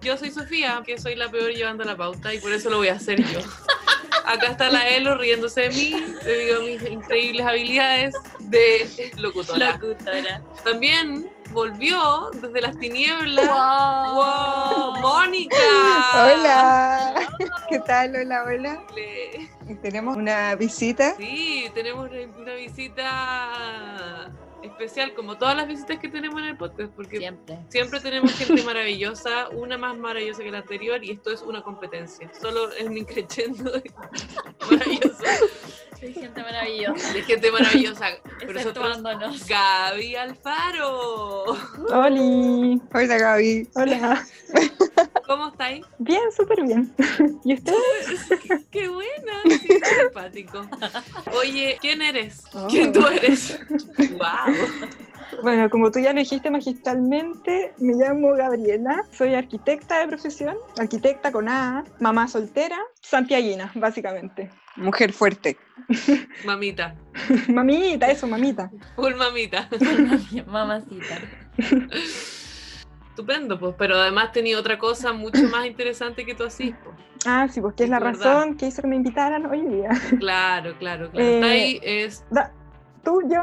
Yo soy Sofía, que soy la peor llevando la pauta y por eso lo voy a hacer yo. Acá está la Elo riéndose de mí, debido a mis increíbles habilidades de locutora. Locutora. También volvió desde las tinieblas. ¡Wow! ¡Wow! ¡Mónica! Hola, ¿qué tal? Hola, hola. Le- Tenemos una visita. Sí, tenemos una visita especial, como todas las visitas que tenemos en el podcast, porque Siempre. Siempre tenemos gente maravillosa, una más maravillosa que la anterior, y esto es una competencia. Solo es un increchendo maravilloso, Soy gente maravillosa. de gente maravillosa. Pero nosotros. Gaby Alfaro, Oli, Hola, Gaby. hola. ¿cómo estáis? Bien, súper bien. ¿Y usted? Qué, qué buena, sí, simpático. Oye, ¿quién eres? ¿Quién tú eres? ¡Wow! Bueno, como tú ya lo dijiste magistralmente, me llamo Gabriela, soy arquitecta de profesión, arquitecta con A, mamá soltera, santiaguina, básicamente. Mujer fuerte. Mamita, mamita, eso, mamita. full mamita. Mamacita. Estupendo, pues, pero además tenía otra cosa mucho más interesante que tú así, pues. Ah, sí, pues que es la Es verdad. razón que hizo que me invitaran hoy día. Claro, claro, claro. Eh, Está ahí es. Da- Tú, yo.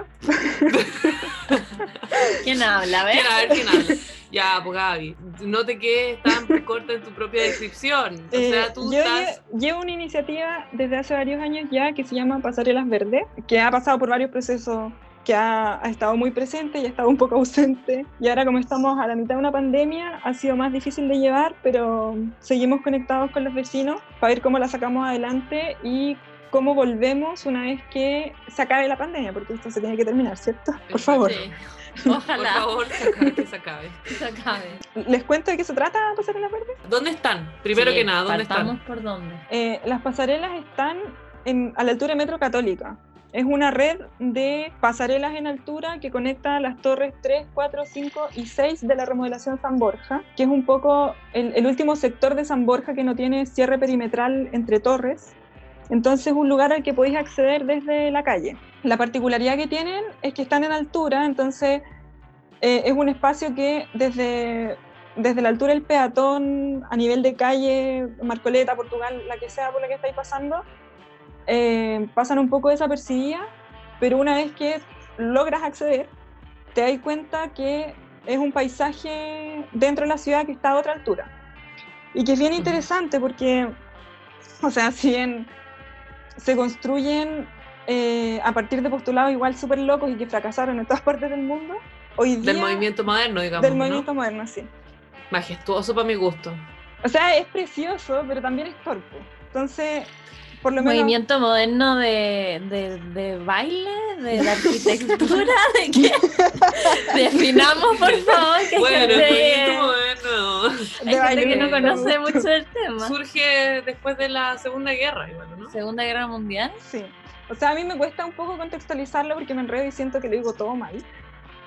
¿Quién habla? A ver. ¿Quién, a ver quién habla. Ya, pues Gaby, no te quedes tan corta en tu propia descripción. O Eh, sea, tú yo estás. lle- llevo una iniciativa desde hace varios años ya que se llama Pasarelas Verdes, que ha pasado por varios procesos, que ha, ha estado muy presente y ha estado un poco ausente. Y ahora como estamos a la mitad de una pandemia, ha sido más difícil de llevar, pero seguimos conectados con los vecinos para ver cómo la sacamos adelante y cómo volvemos una vez que se acabe la pandemia, porque esto se tiene que terminar, ¿cierto? Por favor. Sí. Por Ojalá favor, se acabe, que se acabe. se acabe. ¿Les cuento de qué se trata Pasarelas Verdes? ¿Dónde están? Primero Sí, que nada, ¿dónde están? por dónde. Eh, las pasarelas están en- a la altura de Metro Católica. Es una red de pasarelas en altura que conecta las torres 3, 4, 5 y 6 de la remodelación San Borja, que es un poco el, el último sector de San Borja que no tiene cierre perimetral entre torres. Entonces es un lugar al que podéis acceder desde la calle. La particularidad que tienen es que están en altura, entonces eh, es un espacio que desde, desde la altura del peatón, a nivel de calle, Marcoleta, Portugal, la que sea por la que estáis pasando, eh, pasan un poco desapercibidas, pero una vez que logras acceder, te das cuenta que es un paisaje dentro de la ciudad que está a otra altura. Y que es bien interesante porque, o sea, si bien se construyen eh, a partir de postulados igual súper locos y que fracasaron en todas partes del mundo, hoy día... Del movimiento moderno, digamos. del ¿no? movimiento moderno, sí. Majestuoso para mi gusto. O sea, es precioso, pero también es torpe. Entonces, por lo menos... Movimiento moderno de, de, de baile, de, arquitectura, de que definamos por favor que Bueno, el gente, movimiento moderno hay gente baile, que no conoce mucho del tema. surge después de la Segunda Guerra, igual, ¿no? Segunda Guerra Mundial. Sí. O sea, a mí me cuesta un poco contextualizarlo porque me enredo y siento que lo digo todo mal.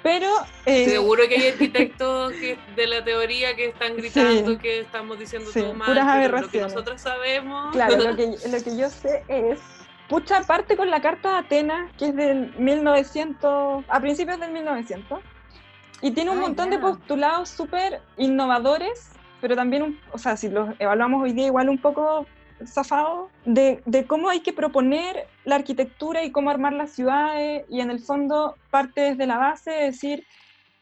Pero... eh, Seguro que hay arquitectos que, de la teoría que están gritando Sí. que estamos diciendo Sí, todo mal, puras lo que nosotros sabemos... Claro, lo que, lo que yo sé es... Pucha, parte con la Carta de Atenas, que es del 1900, a principios del 1900, y tiene un Ah, montón de postulados súper innovadores, pero también, o sea, si los evaluamos hoy día, igual un poco zafado, de, de cómo hay que proponer la arquitectura y cómo armar las ciudades, y en el fondo parte desde la base de decir,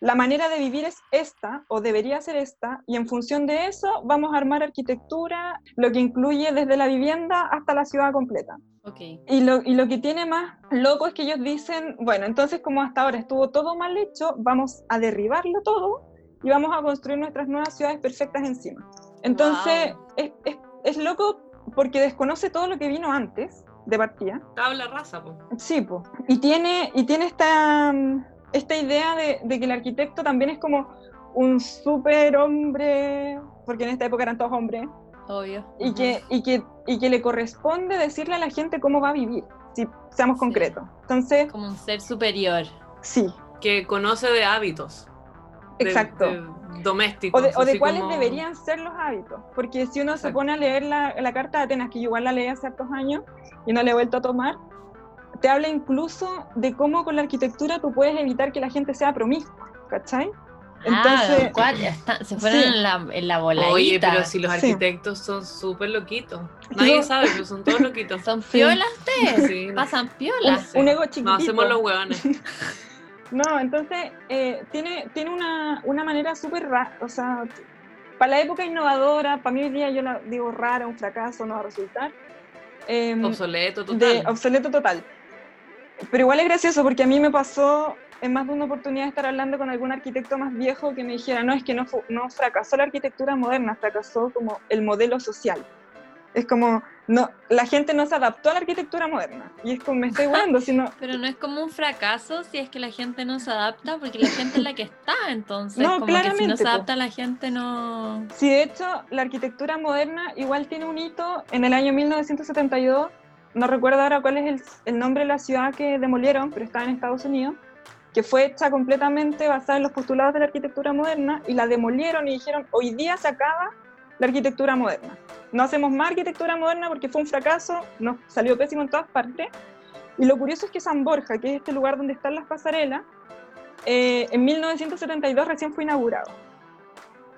la manera de vivir es esta, o debería ser esta, y en función de eso vamos a armar arquitectura, lo que incluye desde la vivienda hasta la ciudad completa. Ok. Y lo, y lo que tiene más loco es que ellos dicen, bueno, entonces como hasta ahora estuvo todo mal hecho, vamos a derribarlo todo y vamos a construir nuestras nuevas ciudades perfectas encima. Entonces, es, es, es loco porque desconoce todo lo que vino antes de partida. Tabla rasa, po. Sí, po. Y tiene, y tiene esta, mm, esta idea de, de que el arquitecto también es como un super hombre, porque en esta época eran todos hombres, Obvio. y que, y, que, y que le corresponde decirle a la gente cómo va a vivir, si seamos Sí. concretos. Entonces, Como un ser superior. sí, Que conoce de hábitos. de- exacto. de domésticos. O de, o de cuáles como- deberían ser los hábitos. Porque si uno se Exacto. pone a leer la, la Carta de Atenas, que yo igual la leí hace hartos años y no la he vuelto a tomar, te habla incluso de cómo con la arquitectura tú puedes evitar que la gente sea promiscua, ¿cachai? Entonces- ah, ¿cuál? Está- se fueron Sí. en, la, en la voladita. Oye, pero si los Sí. arquitectos son súper loquitos. Nadie No. sabe, pero son todos loquitos. ¿Son Sí. piolas? Sí. ¿Pasan Un, piolas? Sí. un ego chiquitito. No, hacemos los hueones. No, entonces eh, tiene, tiene una, una manera súper rara, o sea, para la época innovadora, para mí hoy día yo la digo rara, un fracaso, no va a resultar. Em, Obsoleto, total. de obsoleto total. Pero igual es gracioso porque a mí me pasó en más de una oportunidad estar hablando con algún arquitecto más viejo que me dijera, no, es que no, no fracasó la arquitectura moderna, fracasó como el modelo social. Es como, no, la gente no se adaptó a la arquitectura moderna. Y es como, me estoy volando, sino, Pero no es como un fracaso si es que la gente no se adapta, porque la gente es la que está, entonces No, como que si no claramente, se adapta la gente no... si de hecho la arquitectura moderna igual tiene un hito en el año 1972, no recuerdo ahora cuál es el, el nombre de la ciudad que demolieron, pero está en Estados Unidos, que fue hecha completamente basada en los postulados de la arquitectura moderna y la demolieron y dijeron, hoy día se acaba la arquitectura moderna. No hacemos más arquitectura moderna porque fue un fracaso, nos salió pésimo en todas partes. Y lo curioso es que San Borja, que es este lugar donde están las pasarelas, eh, en 1972 recién fue inaugurado.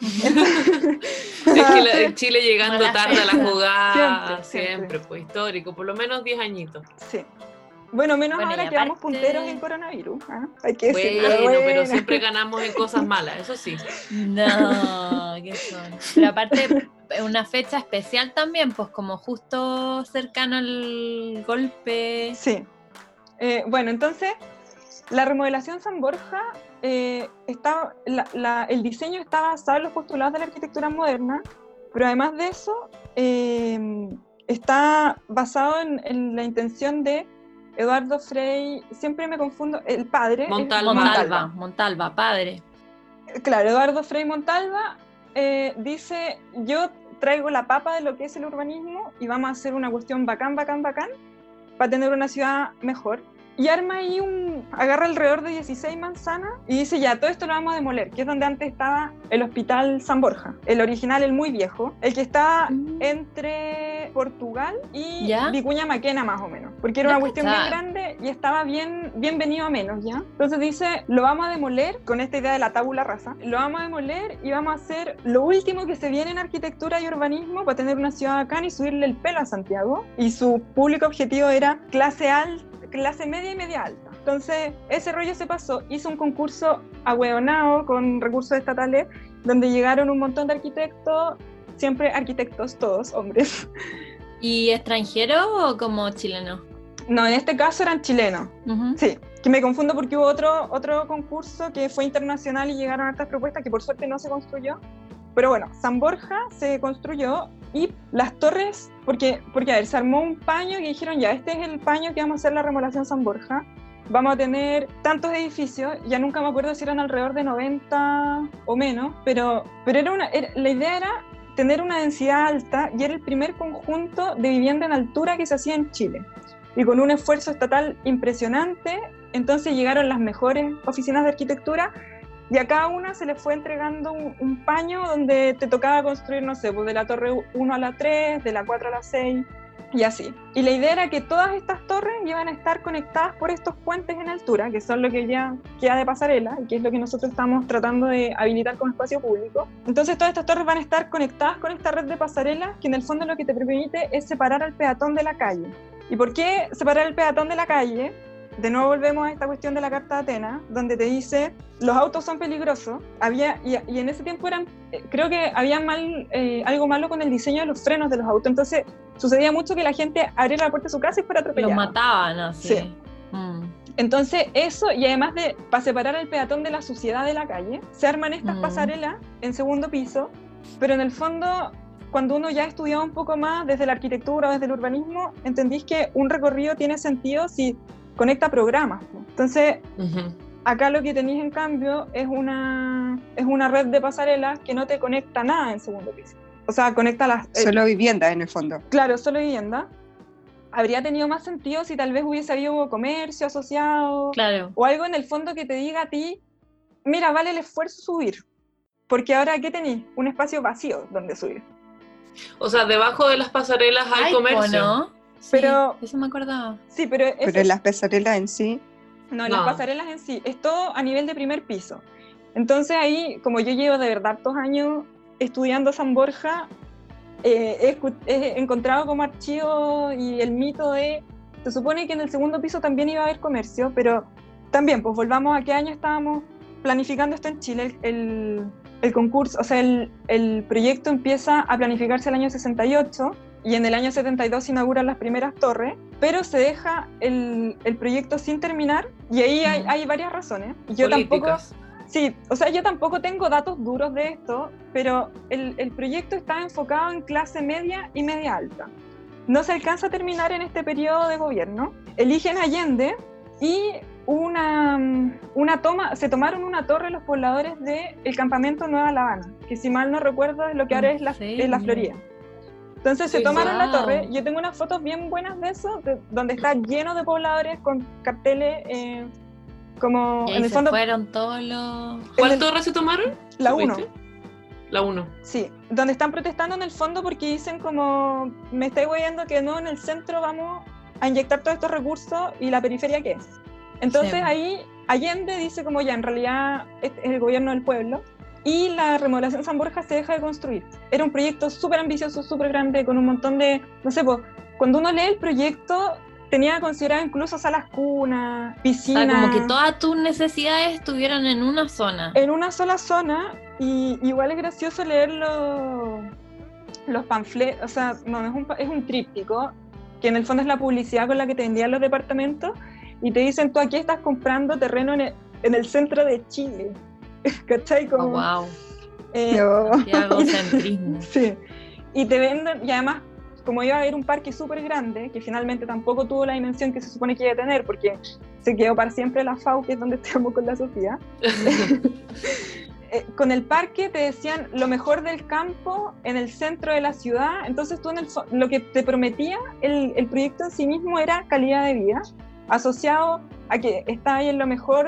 Es que la- Chile llegando Mala tarde a la jugada, Siempre, siempre, siempre. pues histórico, por lo menos 10 añitos. Sí. Bueno, menos Bueno, ahora que vamos aparte- punteros en coronavirus. ¿ah? Hay que Bueno, decirlo. pero bueno. siempre ganamos en cosas malas, eso sí. No, ¿qué son? Pero aparte, una fecha especial también, pues como justo cercano al golpe. Sí. Eh, bueno, entonces, la remodelación San Borja, eh, está, la- la- el diseño está basado en los postulados de la arquitectura moderna, pero además de eso, eh, está basado en, en la intención de Eduardo Frei, siempre me confundo, el padre. Montalva, Montalva, padre. Claro, Eduardo Frei Montalva eh, dice, yo traigo la papa de lo que es el urbanismo y vamos a hacer una cuestión bacán, bacán, bacán, para tener una ciudad mejor. Y arma ahí un, agarra alrededor de 16 manzanas y dice, ya, todo esto lo vamos a demoler, que es donde antes estaba el Hospital San Borja, el original, el muy viejo, el que está entre Portugal y ¿Ya? Vicuña Maquena más o menos, porque era una cuestión bien grande y estaba bien, bien venido a menos, ¿ya? Entonces dice, lo vamos a demoler con esta idea de la tabula rasa, lo vamos a demoler y vamos a hacer lo último que se viene en arquitectura y urbanismo para tener una ciudad acá y subirle el pelo a Santiago. Y su público objetivo era clase alta, clase media y media alta. Entonces, ese rollo se pasó, hizo un concurso ahueonado con recursos estatales, donde llegaron un montón de arquitectos, siempre arquitectos todos, hombres. ¿Y extranjero o como chileno? No, en este caso eran chilenos. Ujú. Sí, que me confundo porque hubo otro, otro concurso que fue internacional y llegaron hartas propuestas que por suerte no se construyó. Pero bueno, San Borja se construyó y las torres, porque, porque a ver, se armó un paño y dijeron ya, este es el paño que vamos a hacer la remodelación San Borja. Vamos a tener tantos edificios, ya nunca me acuerdo si eran alrededor de 90 o menos, pero, pero era una, era- la idea era tener una densidad alta y era el primer conjunto de vivienda en altura que se hacía en Chile. Y con un esfuerzo estatal impresionante, entonces llegaron las mejores oficinas de arquitectura y a cada una se le fue entregando un, un paño donde te tocaba construir, no sé, pues de la torre 1 a la 3, de la 4 a la 6 y así. Y la idea era que todas estas torres iban a estar conectadas por estos puentes en altura, que son lo que ya queda de pasarela y que es lo que nosotros estamos tratando de habilitar como espacio público. Entonces todas estas torres van a estar conectadas con esta red de pasarelas que en el fondo lo que te permite es separar al peatón de la calle. ¿Y por qué separar el peatón de la calle? De nuevo volvemos a esta cuestión de la Carta de Atenas, donde te dice, los autos son peligrosos, había, y, y en ese tiempo eran, eh, creo que había mal, eh, algo malo con el diseño de los frenos de los autos, entonces sucedía mucho que la gente abriera la puerta de su casa y fuera Los atropellada. mataban así. Sí. Mm. Entonces, eso, y además de, para separar al peatón de la suciedad de la calle, se arman estas Mm. pasarelas en segundo piso, pero en el fondo, cuando uno ya ha estudiado un poco más desde la arquitectura o desde el urbanismo, entendís que un recorrido tiene sentido si conecta programas. ¿no? Entonces, acá lo que tenéis en cambio es una, es una red de pasarelas que no te conecta nada en segundo piso. O sea, conecta las... eh, Solo vivienda en el fondo. Claro, solo vivienda. Habría tenido más sentido si tal vez hubiese habido comercio asociado Claro. o algo en el fondo que te diga a ti, mira, vale el esfuerzo subir. Porque ahora, ¿qué tenéis? Un espacio vacío donde subir. O sea, debajo de las pasarelas hay comercio. ¿no? Sí, Pero- Eso me acordaba. Sí, pero, Pero eso en es- las pasarelas en sí, no, en No. las pasarelas en sí, es todo a nivel de primer piso. Entonces ahí, como yo llevo de verdad dos años estudiando San Borja, eh, he, he encontrado como archivo y el mito de, se supone que en el segundo piso también iba a haber comercio, pero también, pues volvamos a qué año estábamos planificando esto en Chile, el, el- el concurso, o sea, el, el proyecto empieza a planificarse el año 68 y en el año 72 se inauguran las primeras torres, pero se deja el, el proyecto sin terminar y ahí hay, hay varias razones. Yo tampoco, Políticas. sí, o sea, yo tampoco tengo datos duros de esto, pero el, el proyecto está enfocado en clase media y media alta. No se alcanza a terminar en este periodo de gobierno. Eligen Allende y una, una toma, se tomaron una torre los pobladores del campamento Nueva La Habana, que si mal no recuerdo es lo que ahora ¿En es la, es la Florida. Entonces se tomaron la wow. torre. Yo tengo unas fotos bien buenas de eso, de- donde está lleno de pobladores con carteles eh, como Y en el se fondo fueron todos los... ¿Cuál el- torre se tomaron? la 1. ¿Supiste? La 1. Sí, donde están protestando en el fondo porque dicen como me estáis viendo que no en el centro vamos a inyectar todos estos recursos y la periferia qué es. Entonces Sí. ahí Allende dice como ya en realidad este es el gobierno del pueblo y la remodelación San Borja se deja de construir. Era un proyecto súper ambicioso, súper grande, con un montón de, no sé, pues, cuando uno lee el proyecto tenía considerado incluso salas cunas, O piscinas sea, como que todas tus necesidades estuvieran en una zona. en una sola zona y igual es gracioso leer los, los panfletos, o sea, no, es un, es un tríptico, que en el fondo es la publicidad con la que te vendían los departamentos y te dicen, tú aquí estás comprando terreno en el, en el centro de Chile. ¿Cachai? Oh, Como, wow. eh, no. Sí. Y te venden, y además, como iba a haber un parque súper grande, que finalmente tampoco tuvo la dimensión que se supone que iba a tener, porque se quedó para siempre la FAU, que es donde estamos con la Sofía. Eh, con el parque te decían lo mejor del campo en el centro de la ciudad, entonces tú en el lo que te prometía el, el proyecto en sí mismo era calidad de vida, asociado a que está ahí en lo mejor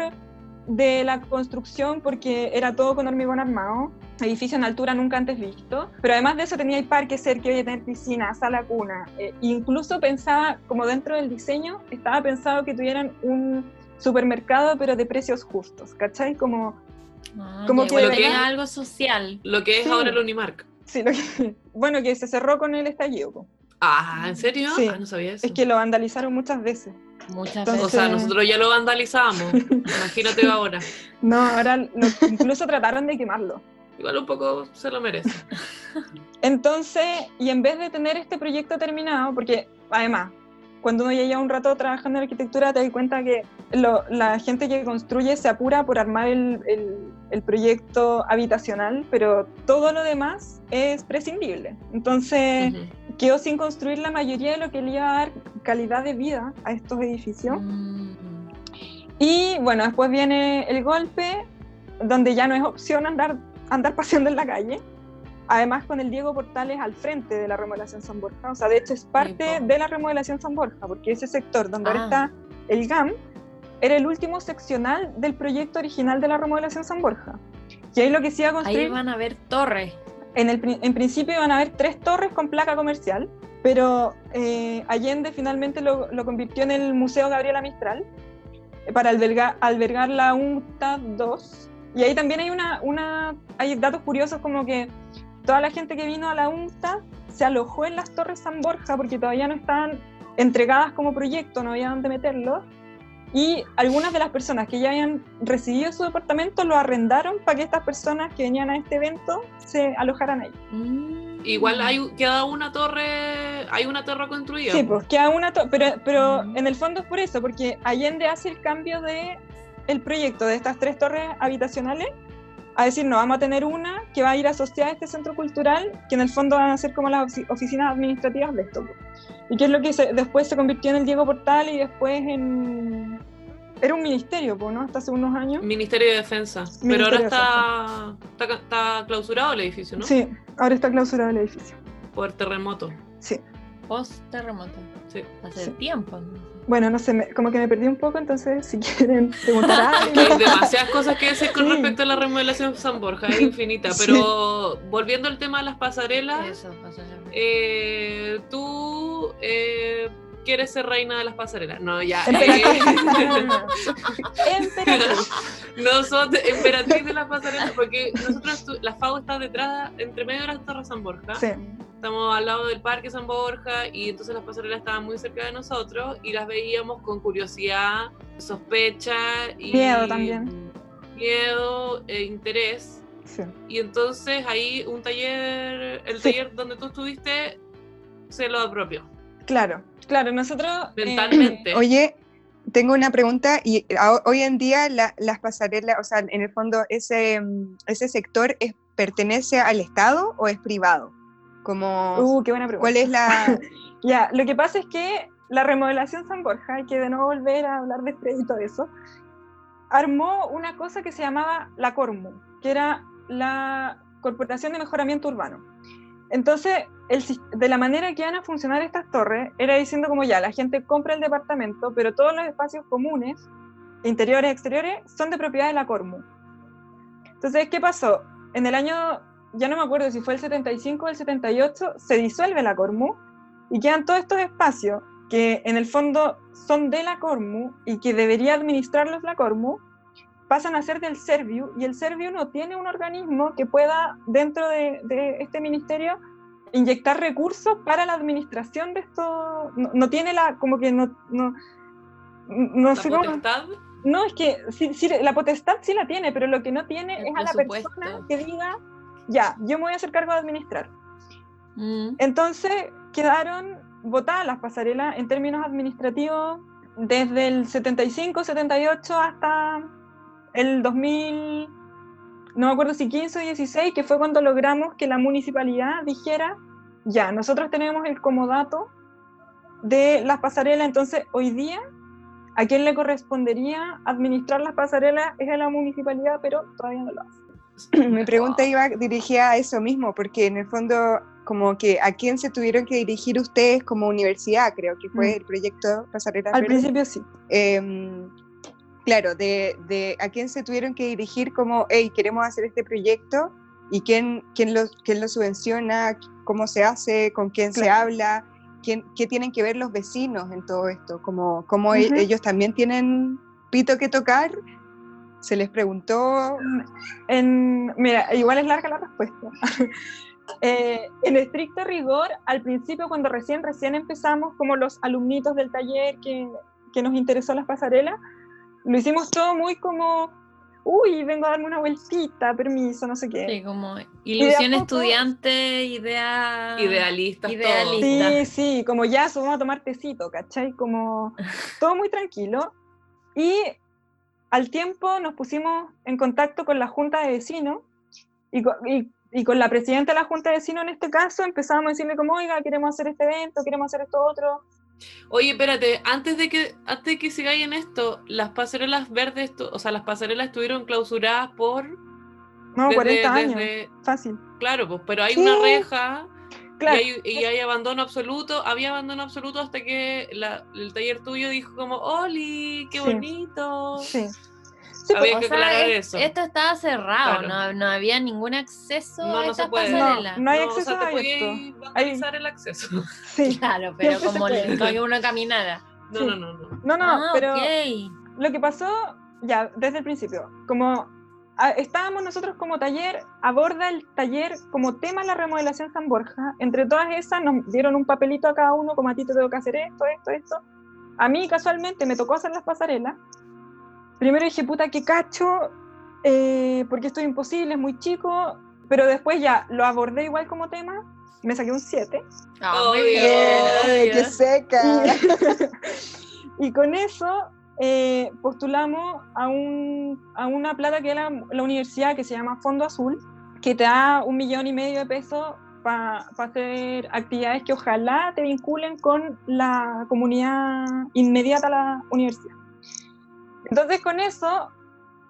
de la construcción porque era todo con hormigón armado, edificio en altura nunca antes visto, pero además de eso tenía el parque cerca, iba a tener piscina, sala cuna, eh, incluso pensaba, como dentro del diseño, estaba pensado que tuvieran un supermercado pero de precios justos, ¿cachai? Como Ah, Como que igual venía- tenía algo social. Lo que es Sí. ahora el Unimark. Sí, lo que- bueno, que se cerró con el estallido. Ah, ¿en serio? Sí. Ah, no sabía eso. Es que lo vandalizaron muchas veces. Muchas Entonces- O sea, nosotros ya lo vandalizamos. Imagínate ahora. No, ahora lo- incluso trataron de quemarlo. Igual un poco se lo merece. Entonces, y en vez de tener este proyecto terminado, porque además, cuando uno ya lleva un rato trabajando en arquitectura, te das cuenta que lo- la gente que construye se apura por armar el, el- el proyecto habitacional, pero todo lo demás es prescindible. Entonces, quedó sin construir la mayoría de lo que le iba a dar calidad de vida a estos edificios. Mm. Y bueno, después viene el golpe, donde ya no es opción andar, andar paseando en la calle. Además, con el Diego Portales al frente de la remodelación San Borja. O sea, de hecho, es parte de la remodelación San Borja, porque ese sector donde ahora Ah. está el GAM era el último seccional del proyecto original de la remodelación San Borja. Y ahí lo que se iba a Ahí construir. van a ver torres. En, el, en principio iban a haber tres torres con placa comercial, pero eh, Allende finalmente lo, lo convirtió en el Museo Gabriela Mistral eh, para albergar, albergar la UNTA 2. Y ahí también hay, una, una, hay datos curiosos como que toda la gente que vino a la UNTA se alojó en las Torres San Borja porque todavía no estaban entregadas como proyecto, no había dónde meterlos. Y algunas de las personas que ya habían recibido su departamento lo arrendaron para que estas personas que venían a este evento se alojaran ahí. Mm. Igual hay, queda una torre, hay una torre construida. Sí, pues queda una, to- pero, pero Mm. en el fondo es por eso, porque Allende hace el cambio de el proyecto de estas tres torres habitacionales a decir, no, vamos a tener una que va a ir asociada a este centro cultural, que en el fondo van a ser como las ofi- oficinas administrativas de esto. Y que es lo que se- después se convirtió en el Diego Portal y después en, era un ministerio, pues, ¿no? Hasta hace unos años. Ministerio de Defensa. Pero ahora de está, está, está clausurado el edificio, ¿no? Sí, ahora está clausurado el edificio. Por terremoto. Sí. Post terremoto. Sí. Hace Sí. tiempo. ¿no? Bueno, no sé, me- como que me perdí un poco, entonces si quieren preguntar algo. hay demasiadas cosas que decir con Sí. respecto a la remodelación San Borja, es infinita. Sí. Pero volviendo al tema de las pasarelas, Eso eh, tú eh, quieres ser reina de las pasarelas. No, ya. Emperatriz. eh, No, no, no. Emperatriz. de- las pasarelas, porque nosotros, la FAO está detrás, entre medio de las Torres San Borja. Sí, Estamos al lado del Parque San Borja y entonces las pasarelas estaban muy cerca de nosotros y las veíamos con curiosidad, sospecha y Miedo también. Miedo e interés. sí. Y entonces ahí un taller, el Sí. taller donde tú estuviste, se lo apropió Claro, claro, nosotros... eh, mentalmente. Oye, tengo una pregunta y a- hoy en día la- las pasarelas, o sea, en el fondo ese, mm, ese sector es, pertenece al Estado o es privado? Como, uh, qué buena pregunta. ¿cuál es la...? Ya, lo que pasa es que la remodelación San Borja, hay que de no volver a hablar de Fred y todo eso, armó una cosa que se llamaba la Cormu, que era la Corporación de Mejoramiento Urbano. Entonces, de la manera que iban a funcionar estas torres, era diciendo como ya, la gente compra el departamento, pero todos los espacios comunes, interiores, exteriores, son de propiedad de la Cormu. Entonces, ¿qué pasó? En el año, ya no me acuerdo si fue el 75 o el 78, se disuelve la Cormu y quedan todos estos espacios que en el fondo son de la Cormu y que debería administrarlos la Cormu, pasan a ser del Serviu y el Serviu no tiene un organismo que pueda dentro de, de este ministerio inyectar recursos para la administración de esto, no, no tiene la, como que no, no, no la sé cómo, potestad, no, es que sí, sí, la potestad sí la tiene, pero lo que no tiene El es a la persona que diga, ya, yo me voy a hacer cargo de administrar. Mm. Entonces quedaron votadas las pasarelas en términos administrativos desde el 75, 78 hasta el 2000, no me acuerdo si 15 o 16, que fue cuando logramos que la municipalidad dijera, ya, nosotros tenemos el comodato de las pasarelas, entonces hoy día a quien le correspondería administrar las pasarelas es a la municipalidad, pero todavía no lo hace. Mi pregunta iba dirigida a eso mismo, porque en el fondo, como que a quién se tuvieron que dirigir ustedes como universidad, creo que fue Mm. el proyecto Pasarelas Al principio sí. Em, claro, de, de a quién se tuvieron que dirigir como, hey, queremos hacer este proyecto y quién, quién, lo, quién lo subvenciona, cómo se hace, con quién se habla, quién, qué tienen que ver los vecinos en todo esto, como, como e- ellos también tienen pito que tocar. Se les preguntó, En, mira, igual es larga la respuesta. Eh, en estricto rigor, al principio, cuando recién, recién empezamos, como los alumnitos del taller que, que nos interesó las pasarelas, lo hicimos todo muy como, uy, vengo a darme una vueltita, permiso, no sé qué. Sí, como ilusión poco- estudiante, idea. idealistas, Idealista. Sí, sí, como ya, vamos a tomar tecito, ¿cachai? Como todo muy tranquilo. Y al tiempo nos pusimos en contacto con la Junta de Vecinos y, y- y con la presidenta de la Junta de Vecinos en este caso empezamos a decirle como, oiga, queremos hacer este evento, queremos hacer esto otro. Oye, espérate, antes de que antes de que sigáis en esto, las pasarelas verdes, o sea, las pasarelas estuvieron clausuradas por No, desde- 40 años, desde- fácil. claro, pues, pero hay Sí, una reja Claro, y, hay, y hay abandono absoluto, había abandono absoluto hasta que la- el taller tuyo dijo como, Oli, qué Sí. bonito. sí. Sí, Había pues, que O sea, aclarar es- eso. esto estaba cerrado, Claro. no, no había ningún acceso No, a no se estas pasarelas. No hay o acceso sea, te abierto. podías vandalizar el acceso. sí. Claro, pero Siempre como le- como que uno caminara. No, Sí. no, no, no. No, no, ah, pero... ok. lo que pasó, ya, desde el principio, como ah, estábamos nosotros como taller, aborda el taller como tema la remodelación San Borja. Entre todas esas nos dieron un papelito a cada uno, como a ti te tengo que hacer esto, esto, esto. A mí casualmente me tocó hacer las pasarelas. Primero dije, puta, qué cacho, eh, porque esto es imposible, es muy chico, pero después ya lo abordé igual como tema, me saqué un 7. Ah, muy Obvio. bien. ¡eh, obvio. qué seca! y con eso eh, postulamos a, un, a una plata que era la universidad que se llama Fondo Azul, que te da un millón y medio de pesos para hacer actividades que ojalá te vinculen con la comunidad inmediata a la universidad. Entonces con eso,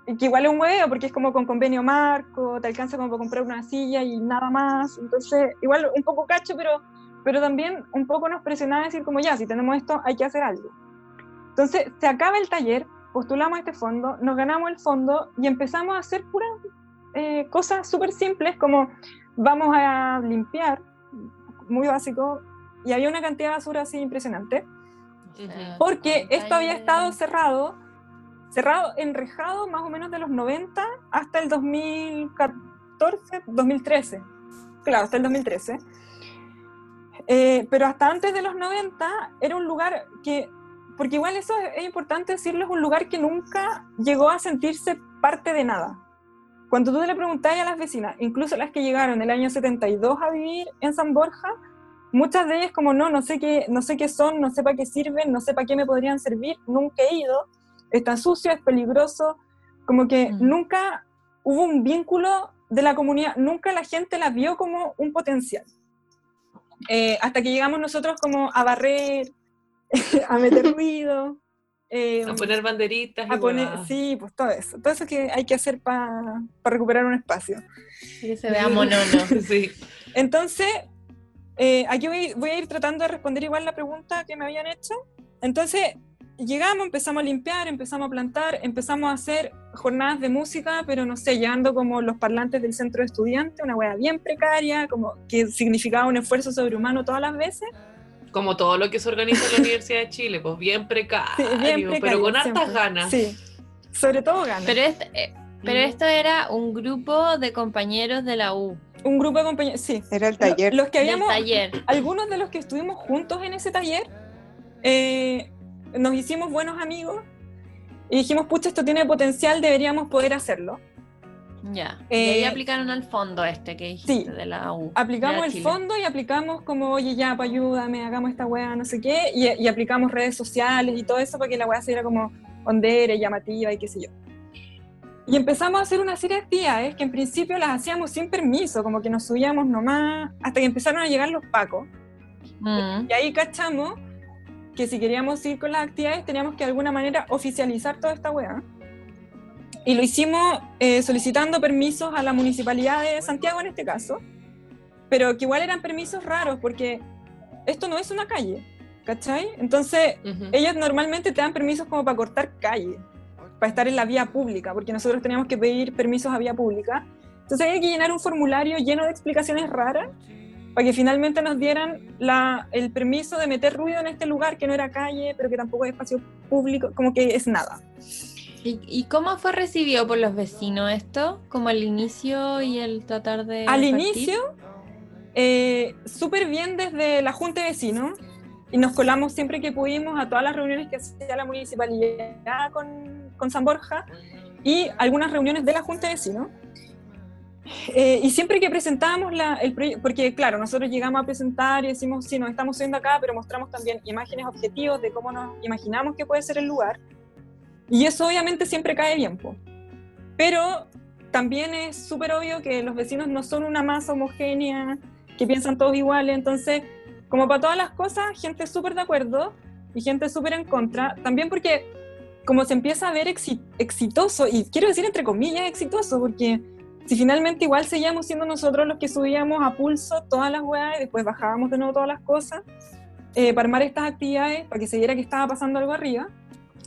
que igual es un huevo porque es como con convenio marco, te alcanza como para comprar una silla y nada más. Entonces, igual un poco cacho, pero, pero también un poco nos presionaba a decir como ya, si tenemos esto, hay que hacer algo. Entonces, se acaba el taller, postulamos este fondo, nos ganamos el fondo y empezamos a hacer puras eh, cosas súper simples como vamos a limpiar, muy básico, y había una cantidad de basura así impresionante, porque esto había estado cerrado, cerrado, enrejado más o menos de los 90 hasta el 2014, 2013, claro, hasta el 2013. Eh, pero hasta antes de los 90 era un lugar que, porque igual eso es, importante decirlo, es un lugar que nunca llegó a sentirse parte de nada. Cuando tú le preguntáis a las vecinas, incluso las que llegaron el año 72 a vivir en San Borja, muchas de ellas como no, no sé qué, no sé qué son, no sé para qué sirven, no sé para qué me podrían servir, nunca he ido, está sucio, es peligroso, como que Mm. nunca hubo un vínculo de la comunidad, nunca la gente la vio como un potencial. Eh, hasta que llegamos nosotros como a barrer, a meter ruido, eh, A poner banderitas. a poner, sí, pues todo eso, todo eso que hay que hacer para recuperar un espacio. Que se vea monono. Sí. Entonces, eh, aquí voy, voy a ir tratando de responder igual la pregunta que me habían hecho. Entonces, llegamos, empezamos a limpiar, empezamos a plantar, empezamos a hacer jornadas de música, pero no sé, llevando como los parlantes del centro de estudiantes, una wea bien precaria, como que significaba un esfuerzo sobrehumano todas las veces. Como todo lo que se organiza en la Universidad de Chile, pues bien precario, Sí, bien precario. pero con hartas siempre. ganas. Sí, sobre todo ganas. Pero, este- eh, pero Mm. esto era un grupo de compañeros de la U, Un grupo de compañeros, sí. Era el taller. Los que habíamos, taller. algunos de los que estuvimos juntos en ese taller, eh, nos hicimos buenos amigos y dijimos, pucha, esto tiene potencial, deberíamos poder hacerlo. Ya. Eh, y ahí aplicaron al fondo este que dijiste sí. de la U. Aplicamos la el fondo y aplicamos como, oye, ya, pa, ayúdame, hagamos esta weá, no sé qué, y, y aplicamos redes sociales y todo eso para que la weá se viera como ondera y llamativa y qué sé yo. Y empezamos a hacer una serie de actividades que en principio las hacíamos sin permiso, como que nos subíamos nomás, hasta que empezaron a llegar los pacos. Mm. Y ahí cachamos que si queríamos ir con las actividades teníamos que de alguna manera oficializar toda esta weá. Y lo hicimos eh, solicitando permisos a la municipalidad de Santiago en este caso, pero que igual eran permisos raros porque esto no es una calle, ¿cachai? Entonces Ujú. ellos normalmente te dan permisos como para cortar calle, para estar en la vía pública, porque nosotros teníamos que pedir permisos a vía pública. Entonces había que llenar un formulario lleno de explicaciones raras para que finalmente nos dieran la, el permiso de meter ruido en este lugar que no era calle, pero que tampoco es espacio público, como que es nada. ¿Y, y cómo fue recibido por los vecinos esto? Como el inicio y el tratar de. Al partir? inicio, eh, súper bien desde la Junta de Vecinos y nos colamos siempre que pudimos a todas las reuniones que hacía la municipalidad con, con San Borja y algunas reuniones de la Junta de Vecinos. Eh, y siempre que presentábamos la, el proyecto, porque claro, nosotros llegamos a presentar y decimos, sí, nos estamos subiendo acá, pero mostramos también imágenes objetivos de cómo nos imaginamos que puede ser el lugar. Y eso obviamente siempre cae bien, po. pero también es súper obvio que los vecinos no son una masa homogénea, que piensan todos iguales, entonces, como para todas las cosas, gente súper de acuerdo y gente súper en contra, también porque como se empieza a ver exi- exitoso, y quiero decir entre comillas exitoso, porque si finalmente igual seguíamos siendo nosotros los que subíamos a pulso todas las weas y después bajábamos de nuevo todas las cosas, eh, para armar estas actividades, para que se viera que estaba pasando algo arriba,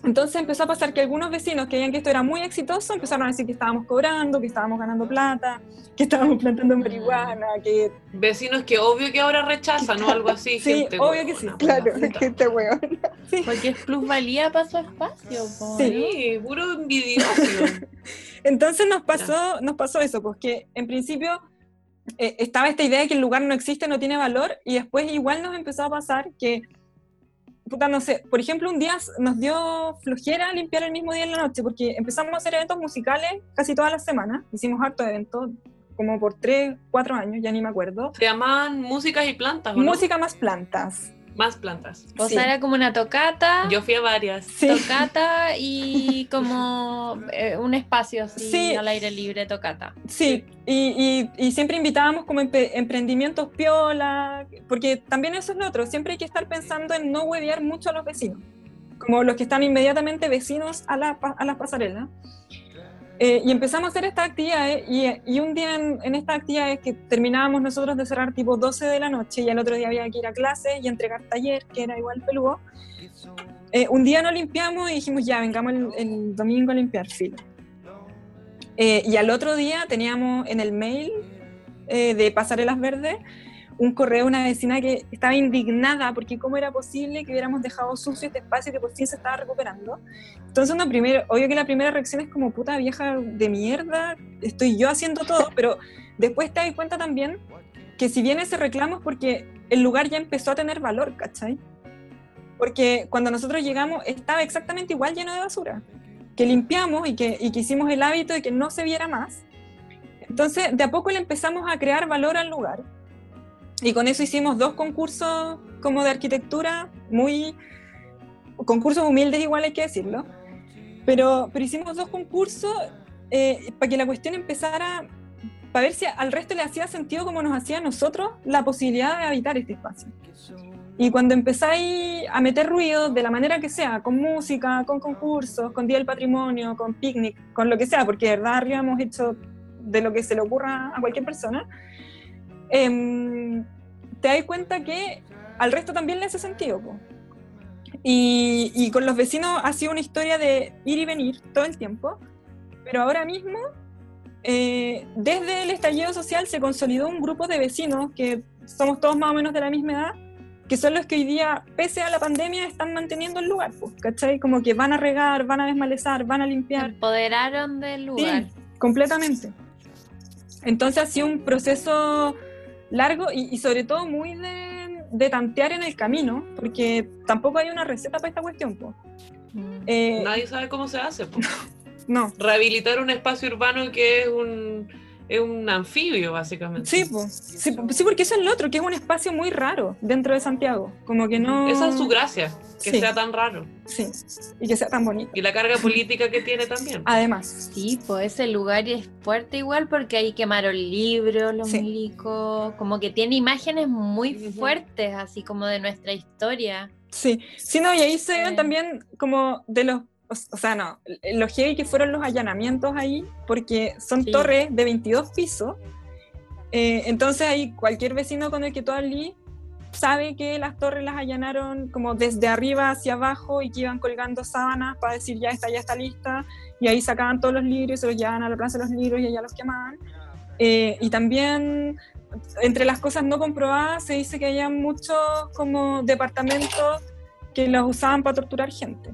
entonces empezó a pasar que algunos vecinos que veían que esto era muy exitoso empezaron a decir que estábamos cobrando, que estábamos ganando plata, que estábamos plantando marihuana, que Vecinos que obvio que ahora rechazan o algo así. Sí, gente obvio que sí, Claro, puta. gente weón. sí. Porque es plusvalía para su espacio. po, Sí. Sí, puro envidioso. Entonces nos pasó, nos pasó eso, pues que en principio eh, estaba esta idea de que el lugar no existe, no tiene valor, y después igual nos empezó a pasar que, puta, no sé, por ejemplo, un día nos dio flojera limpiar el mismo día en la noche, porque empezamos a hacer eventos musicales casi todas las semanas, hicimos hartos eventos, como por tres, cuatro años, ya ni me acuerdo. Se llaman músicas y plantas, ¿o no? Música más plantas. Más plantas. O Sí. sea, era como una tocata. Yo fui a varias. Sí. Tocata y como eh, un espacio así Sí. al aire libre, tocata. Sí, y, y- y siempre invitábamos como emprendimientos piola, porque también eso es lo otro, siempre hay que estar pensando en no huevear mucho a los vecinos. como los que están inmediatamente vecinos a, la, a las pasarelas. Eh, y empezamos a hacer estas actividades y, y un día en, en estas actividades que terminábamos nosotros de cerrar tipo 12 de la noche y al otro día había que ir a clase y entregar taller, que era igual peludo, eh, un día no limpiamos y dijimos ya, vengamos el, el domingo a limpiar filo. Eh, y al otro día teníamos en el mail eh, de Pasarelas Verdes un correo de una vecina que estaba indignada porque cómo era posible que hubiéramos dejado sucio este espacio que por fin se estaba recuperando. Entonces, uno primero, obvio que la primera reacción es como puta vieja de mierda, estoy yo haciendo todo, pero después te das cuenta también que si bien ese reclamo es porque el lugar ya empezó a tener valor, ¿cachai? Porque cuando nosotros llegamos estaba exactamente igual lleno de basura, que limpiamos y que, y que hicimos el hábito de que no se viera más. Entonces, de a poco le empezamos a crear valor al lugar. Y con eso hicimos dos concursos como de arquitectura, muy concursos humildes igual hay que decirlo, pero, pero hicimos dos concursos eh, para que la cuestión empezara, para ver si al resto le hacía sentido como nos hacía a nosotros la posibilidad de habitar este espacio. Y cuando empezáis a meter ruido de la manera que sea, con música, con concursos, con Día del Patrimonio, con picnic, con lo que sea, porque de verdad arriba hemos hecho de lo que se le ocurra a cualquier persona, em, te das cuenta que al resto también le hace sentido. po. Y, y con los vecinos ha sido una historia de ir y venir todo el tiempo, pero ahora mismo, eh, desde el estallido social se consolidó un grupo de vecinos que somos todos más o menos de la misma edad, que son los que hoy día, pese a la pandemia, están manteniendo el lugar, pues, ¿cachai? Como que van a regar, van a desmalezar, van a limpiar. empoderaron del lugar. Sí, completamente. Entonces ha sido un proceso largo y, y sobre todo muy de, de tantear en el camino, porque tampoco hay una receta para esta cuestión. po. Mm. Eh, Nadie sabe cómo se hace. po. no, Rehabilitar un espacio urbano que es un, es un anfibio, básicamente. sí, po. sí, po- sí, porque eso es lo otro, que es un espacio muy raro dentro de Santiago. Como que no. Esa es su gracia, que Sí. sea tan raro. Sí, y que sea tan bonito. Y la carga política que tiene también. Además, Sí, pues ese lugar es fuerte igual porque ahí quemaron libros, los Sí. milicos, como que tiene imágenes muy fuertes, así como de nuestra historia. sí. Sí, no, y ahí se ven Eh. también como de los. O, o sea, no, los heavy que fueron los allanamientos ahí, porque son Sí. torres de 22 pisos. Eh, entonces ahí cualquier vecino con el que tú hablís sabe que las torres las allanaron como desde arriba hacia abajo y que iban colgando sábanas para decir ya está, ya está lista. Y ahí sacaban todos los libros y se los llevaban a la plaza de los libros y allá los quemaban. Eh, y también entre las cosas no comprobadas se dice que había muchos como departamentos que los usaban para torturar gente,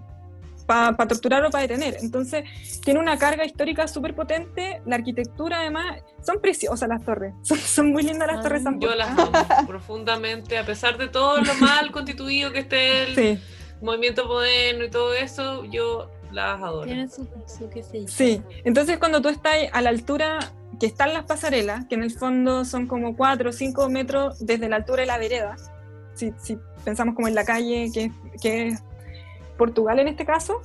para torturar o para detener. Entonces tiene una carga histórica súper potente, la arquitectura además, son preciosas las torres, son, son muy lindas las Ah, torres San Yo las amo profundamente, a pesar de todo lo mal constituido que esté el Sí, movimiento moderno y todo eso, yo las adoro. Tiene su, su qué sé yo. sí. Entonces cuando tú estás a la altura que están las pasarelas, que en el fondo son como 4 o 5 metros desde la altura de la vereda, si, si pensamos como en la calle, que, que es Portugal en este caso,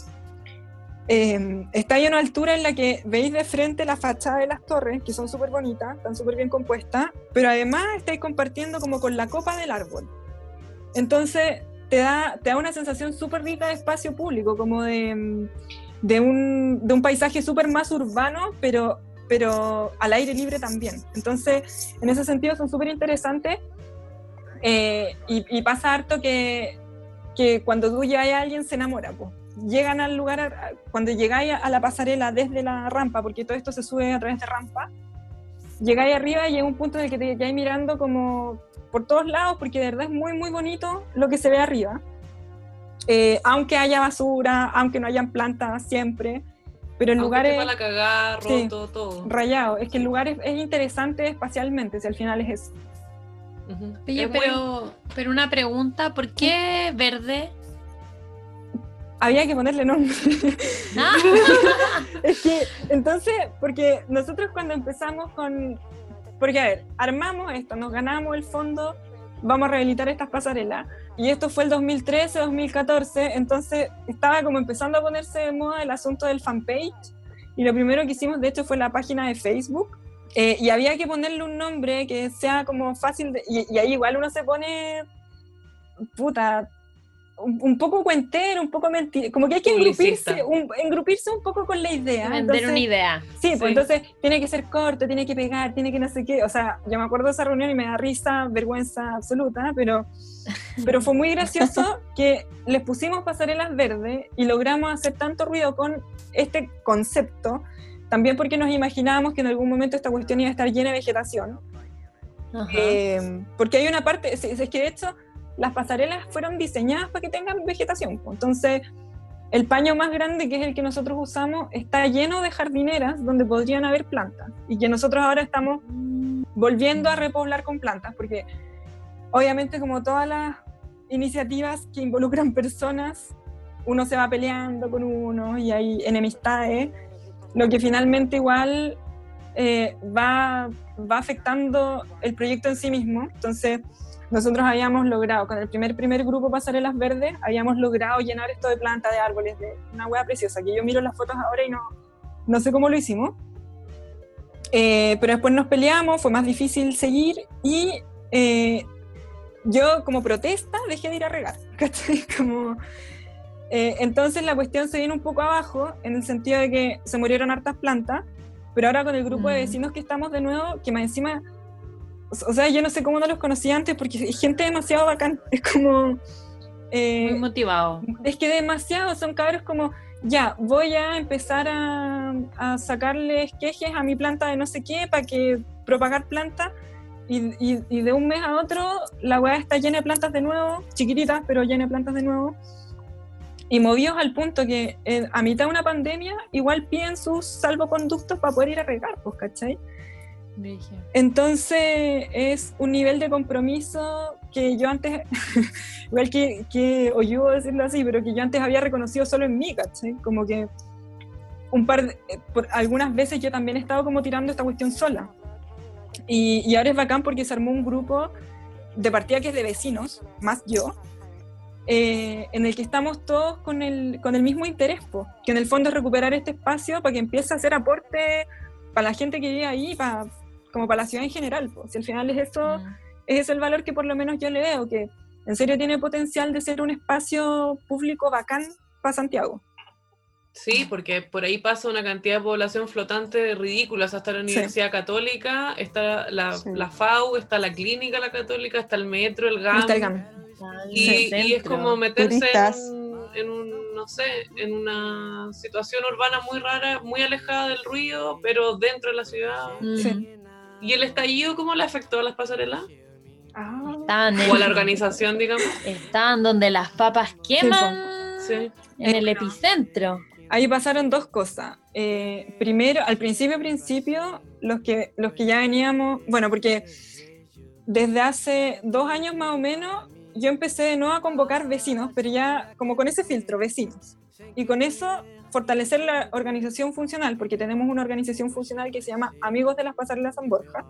eh, está a una altura en la que veis de frente la fachada de las torres, que son súper bonitas, están súper bien compuestas, pero además estáis compartiendo como con la copa del árbol. Entonces te da, te da una sensación súper rica de espacio público, como de, mm, de, un, de un paisaje súper más urbano, pero, pero al aire libre también. Entonces, en ese sentido son súper interesantes. eh, y, y pasa harto que, que cuando tú llegas a alguien se enamora. po. Llegan al lugar, cuando llegáis a la pasarela desde la rampa, porque todo esto se sube a través de rampa, llegáis arriba y llega un punto en el que te quedáis mirando como por todos lados, porque de verdad es muy, muy bonito lo que se ve arriba. Eh, aunque haya basura, aunque no hayan plantas siempre, pero el Aunque lugar esté es para cagar, Sí. roto, todo. rayado. Es que el lugar es, es interesante espacialmente, si al final es eso. Oye, pero, pero una pregunta, ¿por qué verde? Había que ponerle nombre. Ah, es que, entonces, porque nosotros cuando empezamos con. Porque, a ver, armamos esto, nos ganamos el fondo, vamos a rehabilitar estas pasarelas. Y esto fue el 2013, 2014, entonces estaba como empezando a ponerse de moda el asunto del fanpage. Y lo primero que hicimos, de hecho, fue la página de Facebook. Eh, y había que ponerle un nombre que sea como fácil de. Y, y ahí igual uno se pone. Puta. un, un poco cuentero, un poco mentir, como que hay que engrupirse un, engrupirse un poco con la idea. Vender una idea. Sí, pues Sí. entonces tiene que ser corto, tiene que pegar, tiene que no sé qué. O sea, yo me acuerdo de esa reunión y me da risa, vergüenza absoluta, pero, pero fue muy gracioso que les pusimos pasarelas verdes y logramos hacer tanto ruido con este concepto, también porque nos imaginábamos que en algún momento esta cuestión iba a estar llena de vegetación. Eh, porque hay una parte, es, es que de hecho las pasarelas fueron diseñadas para que tengan vegetación. pues. Entonces, el paño más grande, que es el que nosotros usamos, está lleno de jardineras donde podrían haber plantas. Y que nosotros ahora estamos volviendo a repoblar con plantas, porque obviamente como todas las iniciativas que involucran personas, uno se va peleando con uno y hay enemistades, lo que finalmente igual eh, va, va afectando el proyecto en sí mismo. Entonces, nosotros habíamos logrado, con el primer primer grupo Pasarelas Verdes, habíamos logrado llenar esto de plantas, de árboles, de una hueá preciosa, que yo miro las fotos ahora y no, no sé cómo lo hicimos. Eh, pero después nos peleamos, fue más difícil seguir y eh, yo como protesta dejé de ir a regar. ¿cachai? Como, eh, entonces la cuestión se viene un poco abajo en el sentido de que se murieron hartas plantas, pero ahora con el grupo de Mm. vecinos que estamos de nuevo, que más encima, o o sea, yo no sé cómo no los conocía antes porque es gente demasiado bacán, es como... eh, Muy motivado. es que demasiado, son cabros como, ya, voy a empezar a, a sacarle esquejes a mi planta de no sé qué para que propagar plantas y, y- y de un mes a otro la weá está llena de plantas de nuevo, chiquititas, pero llena de plantas de nuevo. Y movidos al punto que eh, a mitad de una pandemia igual piden sus salvoconductos para poder ir a regar, pues, ¿cachai? Entonces es un nivel de compromiso que yo antes, igual que, que oyudo decirlo así, pero que yo antes había reconocido solo en mí, ¿cachai? Como que un par de, eh, por algunas veces yo también he estado como tirando esta cuestión sola. Y, y ahora es bacán porque se armó un grupo de partida que es de vecinos, más yo, eh, en el que estamos todos con el, con el mismo interés, po, que en el fondo es recuperar este espacio para que empiece a hacer aporte para la gente que vive ahí, para, como para la ciudad en general. po. Si al final es eso, Mm. ese es el valor que por lo menos yo le veo, que en serio tiene potencial de ser un espacio público bacán para Santiago. Sí, porque por ahí pasa una cantidad de población flotante ridícula. O sea, está la Universidad Católica, está la, Sí. la FAU, está la Clínica La Católica, está el metro, el GAM. Está el GAM. Y, Sí. y es como meterse en un, en un, no sé, en una situación urbana muy rara, muy alejada del ruido, pero dentro de la ciudad. Sí. ¿Y el estallido cómo le afectó a las pasarelas? Ah, O a la organización, digamos. estaban donde las papas queman Sí. en el epicentro. Ahí pasaron dos cosas. Eh, primero, al principio, principio, los que, los que ya veníamos, bueno, porque desde hace dos años más o menos, yo empecé de nuevo a convocar vecinos, pero ya como con ese filtro, vecinos. Y con eso fortalecer la organización funcional, porque tenemos una organización funcional que se llama Amigos de las Pasarelas San Borja,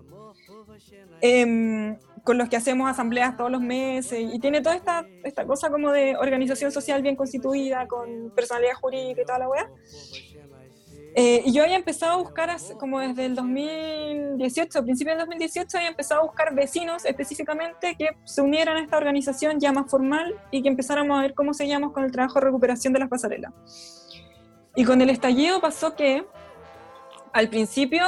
em, con los que hacemos asambleas todos los meses, y tiene toda esta, esta cosa como de organización social bien constituida, con personalidad jurídica y toda la weá. Eh, y yo había empezado a buscar, como desde el 2018, a principios del 2018, había empezado a buscar vecinos específicamente que se unieran a esta organización ya más formal y que empezáramos a ver cómo seguíamos con el trabajo de recuperación de las pasarelas. Y con el estallido pasó que al principio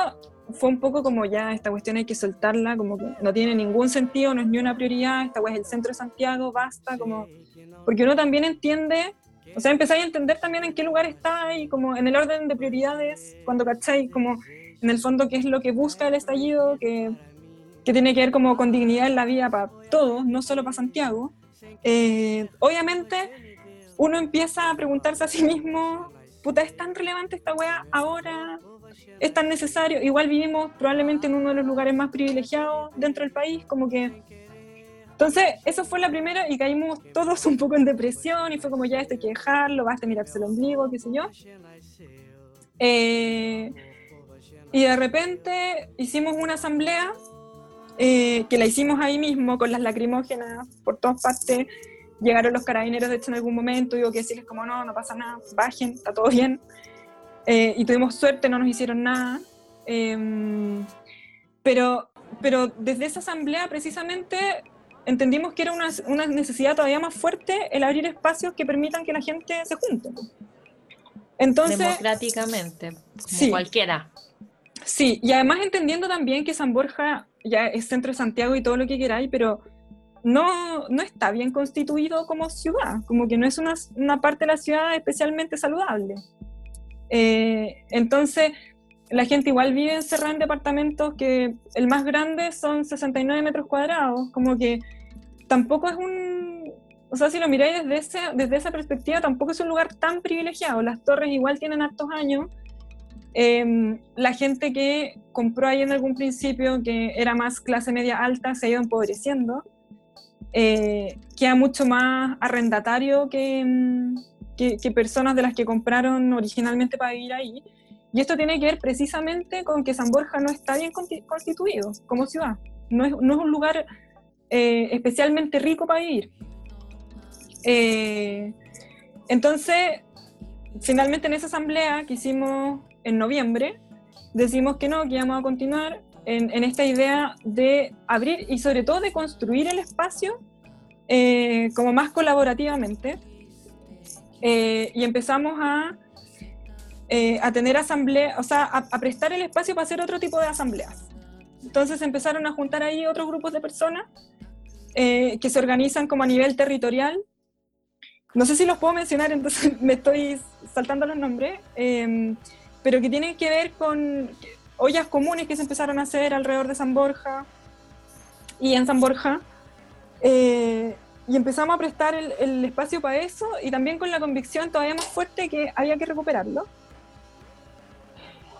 fue un poco como ya esta cuestión hay que soltarla, como que no tiene ningún sentido, no es ni una prioridad, esta weá es el centro de Santiago, basta, como porque uno también entiende, o sea, empezáis a entender también en qué lugar está y como en el orden de prioridades, cuando cacháis como en el fondo qué es lo que busca el estallido, que, que tiene que ver como con dignidad en la vida para todos, no solo para Santiago. Eh, obviamente uno empieza a preguntarse a sí mismo, puta, ¿es tan relevante esta wea ahora? ¿Es tan necesario? Igual vivimos probablemente en uno de los lugares más privilegiados dentro del país, como que entonces, eso fue la primera y caímos todos un poco en depresión y fue como ya esto hay que dejarlo, basta mirarse el ombligo, qué sé yo. Eh, y de repente hicimos una asamblea eh, que la hicimos ahí mismo con las lacrimógenas por todas partes. Llegaron los carabineros, de hecho, en algún momento, digo que decirles como no, no pasa nada, bajen, está todo bien. Eh, y tuvimos suerte, no nos hicieron nada. Em, pero, pero desde esa asamblea precisamente entendimos que era una, una necesidad todavía más fuerte el abrir espacios que permitan que la gente se junte. Entonces, Democráticamente, como Sí. cualquiera. Sí, y además entendiendo también que San Borja ya es centro de Santiago y todo lo que queráis, pero no, no está bien constituido como ciudad, como que no es una, una parte de la ciudad especialmente saludable. Eh, entonces, la gente igual vive encerrada en departamentos que el más grande son 69 metros cuadrados, como que tampoco es un... O sea, si lo miráis desde, ese, desde esa perspectiva, tampoco es un lugar tan privilegiado. Las torres igual tienen hartos años, eh, la gente que compró ahí en algún principio, que era más clase media alta, se ha ido empobreciendo. Eh, queda mucho más arrendatario que, que, que personas de las que compraron originalmente para vivir ahí. Y esto tiene que ver precisamente con que San Borja no está bien consti- constituido como ciudad. No es, no es un lugar eh, especialmente rico para vivir. Eh, entonces, finalmente en esa asamblea que hicimos en noviembre, decimos que no, que íbamos a continuar en, en esta idea de abrir y sobre todo de construir el espacio eh, como más colaborativamente. Eh, y empezamos a, eh, a tener asamblea, o sea, a, a prestar el espacio para hacer otro tipo de asambleas. Entonces empezaron a juntar ahí otros grupos de personas eh, que se organizan como a nivel territorial. No sé si los puedo mencionar, entonces me estoy saltando los nombres, eh, pero que tienen que ver con ollas comunes que se empezaron a hacer alrededor de San Borja y en San Borja. Y empezamos a prestar el, el espacio para eso y también con la convicción todavía más fuerte que había que recuperarlo.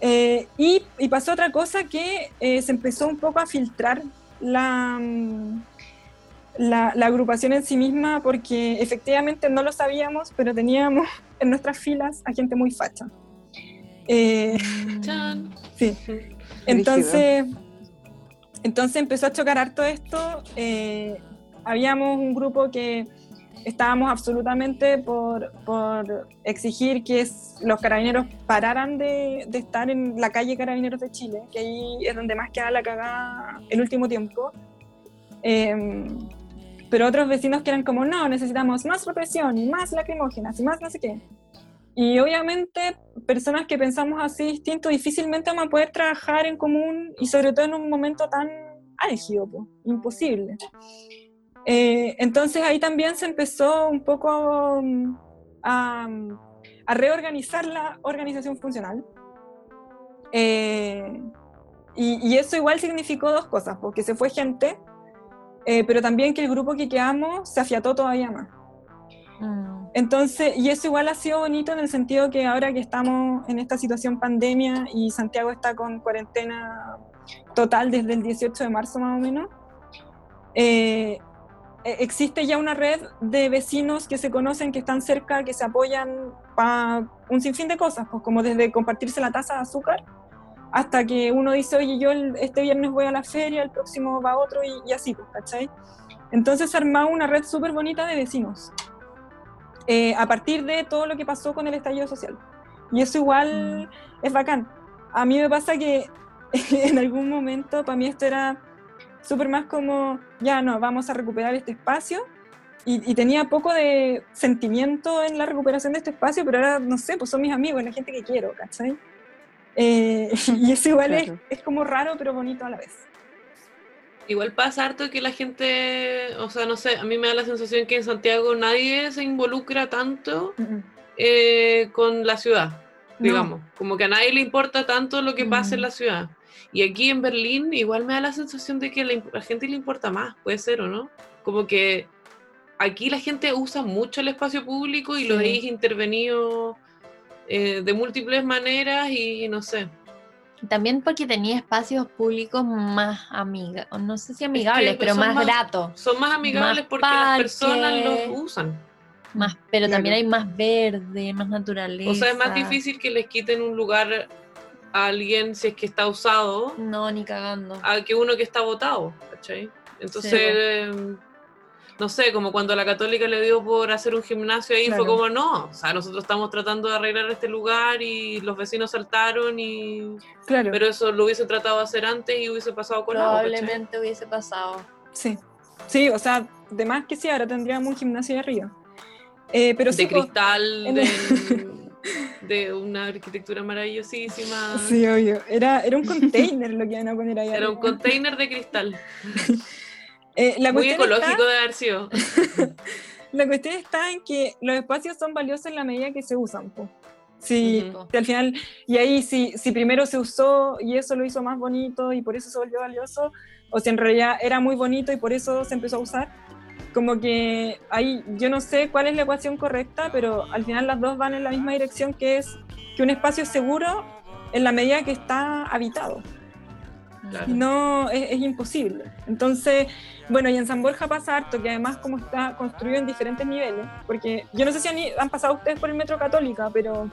Eh, y, y pasó otra cosa que eh, se empezó un poco a filtrar la, mm, la, la agrupación en sí misma porque efectivamente no lo sabíamos, pero teníamos en nuestras filas a gente muy facha. Eh, sí. Entonces, entonces empezó a chocar harto esto. eh, habíamos un grupo que estábamos absolutamente por, por exigir que es- los carabineros pararan de, de estar en la calle Carabineros de Chile, que ahí es donde más queda la cagada el último tiempo. Eh, pero otros vecinos que eran como, no, necesitamos más represión y más lacrimógenas y más no sé qué. Y obviamente personas que pensamos así distinto difícilmente vamos a poder trabajar en común y sobre todo en un momento tan álgido, po, imposible. Eh, entonces ahí también se empezó un poco mm, a, a reorganizar la organización funcional. Eh, y, y eso igual significó dos cosas, porque se fue gente, eh, pero también que el grupo que quedamos se afiató todavía más. Mm. Entonces, y eso igual ha sido bonito en el sentido que ahora que estamos en esta situación pandemia y Santiago está con cuarentena total desde el 18 de marzo más o menos, eh, existe ya una red de vecinos que se conocen, que están cerca, que se apoyan para un sinfín de cosas, pues como desde compartirse la taza de azúcar hasta que uno dice, oye, yo el- este viernes voy a la feria, el próximo va otro y, y así, pues, ¿cachai? Entonces se armó una red súper bonita de vecinos eh, a partir de todo lo que pasó con el estallido social. Y eso igual es bacán. A mí me pasa que en algún momento para mí esto era súper más como, ya no, vamos a recuperar este espacio. Y, y tenía poco de sentimiento en la recuperación de este espacio, pero ahora, no sé, pues son mis amigos, la gente que quiero, ¿cachai? Eh, y eso igual es, Claro. es como raro, pero bonito a la vez. Igual pasa harto que la gente, o sea, no sé, a mí me da la sensación que en Santiago nadie se involucra tanto eh, con la ciudad, digamos. Como que a nadie le importa tanto lo que pasa en Mm. la ciudad. Y aquí en Berlín igual me da la sensación de que la, la gente le importa más, puede ser o no. Como que aquí la gente usa mucho el espacio público y lo Sí. veis intervenido eh, de múltiples maneras y no sé. También porque tenía espacios públicos más amigables, no sé si amigables, pero más, más- gratos. Son más amigables Más porque las personas los usan. Más, pero Claro. también hay más verde, más naturaleza. O sea, es más difícil que les quiten un lugar a alguien si es que está usado No, ni cagando. a que uno que está votado, ¿cachai? Entonces, Sí. eh, no sé, como cuando a la católica le dio por hacer un gimnasio ahí, Claro. fue como, no, o sea, nosotros estamos tratando de arreglar este lugar y los vecinos saltaron y... Claro, Pero eso lo hubiese tratado de hacer antes y hubiese pasado con. Probablemente hubiese pasado. sí. Sí, o sea, de más que sí, ahora tendríamos un gimnasio de arriba. Eh, pero de sí, cristal, en de, de una arquitectura maravillosísima. Sí, obvio. Era, era un container lo que iban a poner ahí. Era un arriba. container de cristal. Eh, la Muy cuestión está- ecológico de haber sido. La cuestión está en que los espacios son valiosos en la medida que se usan. po. Sí, Ujú. si al final, y ahí si, si primero se usó y eso lo hizo más bonito y por eso se volvió valioso, o si en realidad era muy bonito y por eso se empezó a usar, como que ahí yo no sé cuál es la ecuación correcta, pero al final las dos van en la misma dirección, que es que un espacio es seguro en la medida que está habitado. Claro. No, es, es imposible. Entonces, bueno, y en San Borja pasa harto, que además como está construido en diferentes niveles, porque yo no sé si han, han pasado ustedes por el Metro Católica, pero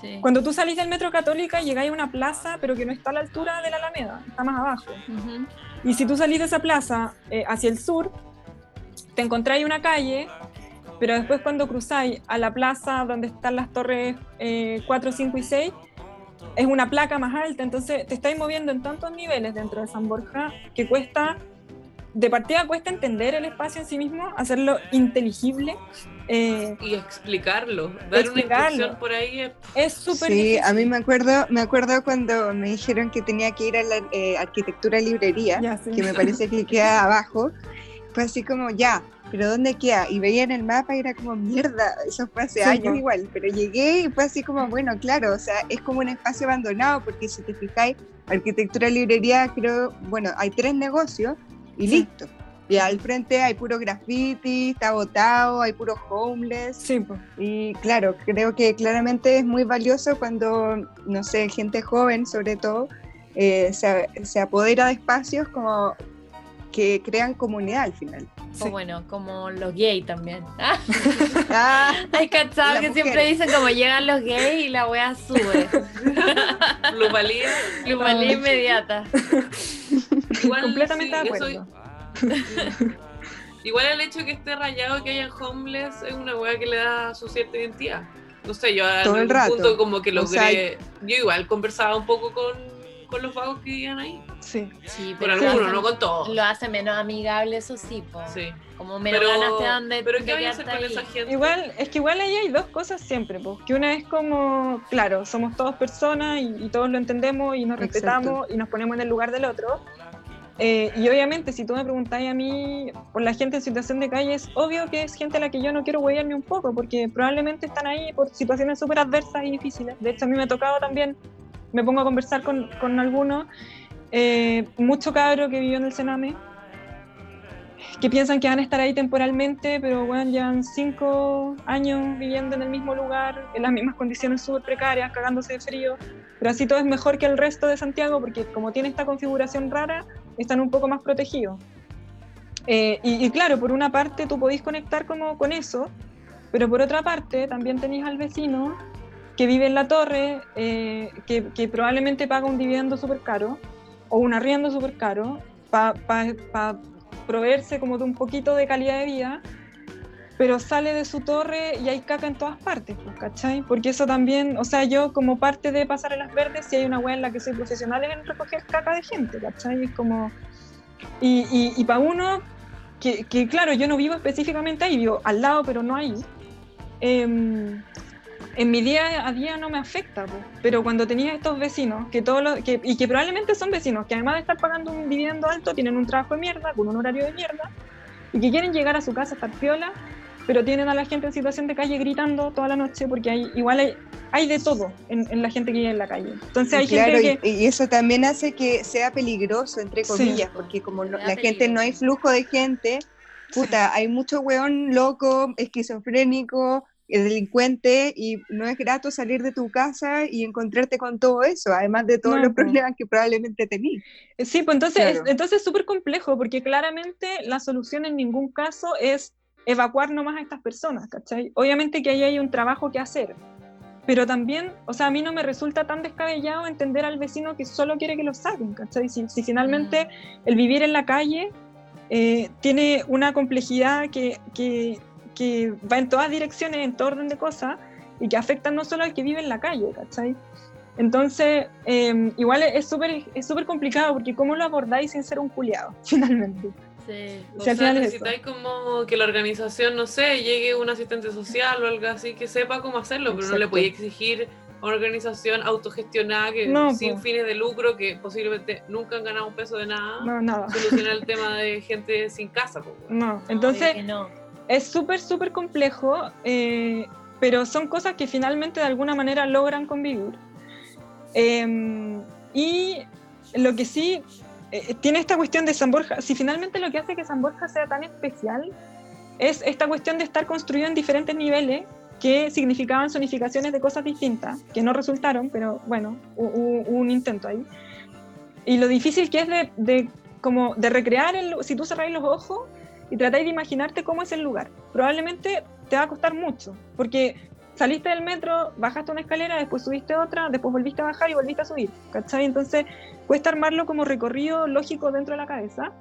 Sí. cuando tú salís del Metro Católica llegáis a una plaza, pero que no está a la altura de la Alameda, está más abajo. Ujú. Y si tú salís de esa plaza eh, hacia el sur, te encontráis una calle, pero después cuando cruzáis a la plaza donde están las torres eh, 4, 5 y 6, es una placa más alta, entonces te estáis moviendo en tantos niveles dentro de San Borja que cuesta, de partida cuesta entender el espacio en sí mismo, hacerlo inteligible. eh, Y explicarlo. Dar Explicarlo. una por ahí es es súper Sí, difícil. a mí me acuerdo, me acuerdo cuando me dijeron que tenía que ir a la eh, arquitectura librería, Ya, sí. que me parece que queda abajo. Fue así como, ya, pero ¿dónde queda? Y veía en el mapa y era como, mierda, eso fue hace Sí, años igual, pero llegué y fue así como, bueno, claro, o sea, es como un espacio abandonado, porque si te fijáis, arquitectura librería, creo, bueno, hay tres negocios y Sí. listo. Y al frente hay puro graffiti, está botado, hay puro homeless. Sí. Y claro, creo que claramente es muy valioso cuando, no sé, gente joven sobre todo, eh, se, se apodera de espacios como que crean comunidad al final. O bueno, como los gays también. Ah, Ah, Hay cachado Las que siempre dicen como llegan los gays y la wea sube. plusvalía. Plusvalía inmediata. Igual, Completamente sí, de acuerdo. soy- Igual el hecho de que esté rayado, que hayan homeless, es una weá que le da su cierta identidad. No sé, yo a Todo el algún rato. punto como que O logré... sea, Yo igual conversaba un poco con, con los vagos que vivían ahí. Sí. Sí, Con pero algunos, hace- no con todos. Lo hace menos amigable, eso sí, po. Sí. Como menos Pero, ganas de, pero de ¿qué voy a hacer con ahí. esa gente? Igual, es que igual ahí hay dos cosas siempre, pues, que una es como, claro, somos todos personas y, y todos lo entendemos y nos Exacto. respetamos y nos ponemos en el lugar del otro. Eh, y obviamente, si tú me preguntáis a mí por la gente en situación de calle, es obvio que es gente a la que yo no quiero huellar ni un poco, porque probablemente están ahí por situaciones súper adversas y difíciles. De hecho, a mí me ha tocado también, me pongo a conversar con, con algunos, eh, mucho cabro que vivió en el Sename, que piensan que van a estar ahí temporalmente, pero bueno, llevan cinco años viviendo en el mismo lugar, en las mismas condiciones súper precarias, cagándose de frío, pero así todo es mejor que el resto de Santiago, porque como tiene esta configuración rara, están un poco más protegidos. Eh, y, claro, por una parte tú podéis conectar como con eso, pero por otra parte también tenéis al vecino que vive en la torre, eh, que, probablemente paga un dividendo súper caro o un arriendo súper caro para proveerse como de un poquito de calidad de vida, pero sale de su torre y hay caca en todas partes, pues. Porque eso también, o sea, yo como parte de Pasarelas Verdes, si hay una web en la que soy profesional es en recoger caca de gente, ¿cachai? Es como... Y, y, y para uno, que, que claro, yo no vivo específicamente ahí, vivo al lado, pero no ahí. em, en mi día a día no me afecta, po. pero cuando tenía estos vecinos, que todos los- que, y que probablemente son vecinos, que además de estar pagando un dividendo alto, tienen un trabajo de mierda, con un horario de mierda, y que quieren llegar a su casa a estar piola, pero tienen a la gente en situación de calle gritando toda la noche, porque hay, igual hay, hay de todo en, en la gente que vive en la calle. Entonces hay claro, gente que... y, y eso también hace que sea peligroso, entre Sí. comillas, porque como no- la gente no hay flujo de gente, puta, hay mucho weón loco, esquizofrénico, eh, delincuente, y no es grato salir de tu casa y encontrarte con todo eso, además de todos No, los problemas que probablemente tenís. Sí, pues entonces, Claro. es, entonces es súper complejo, porque claramente la solución en ningún caso es evacuar nomás a estas personas, ¿cachai? Obviamente que ahí hay un trabajo que hacer, pero también, o sea, a mí no me resulta tan descabellado entender al vecino que solo quiere que lo saquen, ¿cachai? Si, si finalmente el vivir en la calle eh, tiene una complejidad que, que, que va en todas direcciones, en todo orden de cosas, y que afecta no solo al que vive en la calle, ¿cachai? Entonces, eh, igual es súper es súper complicado porque cómo lo abordáis sin ser un culiado, finalmente. Sí. O sea, necesitáis como que la organización, no sé, llegue un asistente social o algo así que sepa cómo hacerlo, pero no le Exacto. podéis exigir a una organización autogestionada que No, sin po. fines de lucro, que posiblemente nunca han ganado un peso de nada, No, nada. solucionar el tema de gente sin casa. po, weón. No, entonces no. Es súper, súper complejo, eh, pero son cosas que finalmente de alguna manera logran convivir. Eh, y lo que sí eh, tiene esta cuestión de San Borja, si finalmente lo que hace que San Borja sea tan especial es esta cuestión de estar construido en diferentes niveles que significaban zonificaciones de cosas distintas, que no resultaron, pero bueno, hu- hu- hubo un intento ahí. Y lo difícil que es de, de como de recrear, el, si tú cerráis los ojos y tratáis de imaginarte cómo es el lugar. Probablemente te va a costar mucho, porque saliste del metro, bajaste una escalera, después subiste otra, después volviste a bajar y volviste a subir, ¿cachai? Entonces cuesta armarlo como recorrido lógico dentro de la cabeza.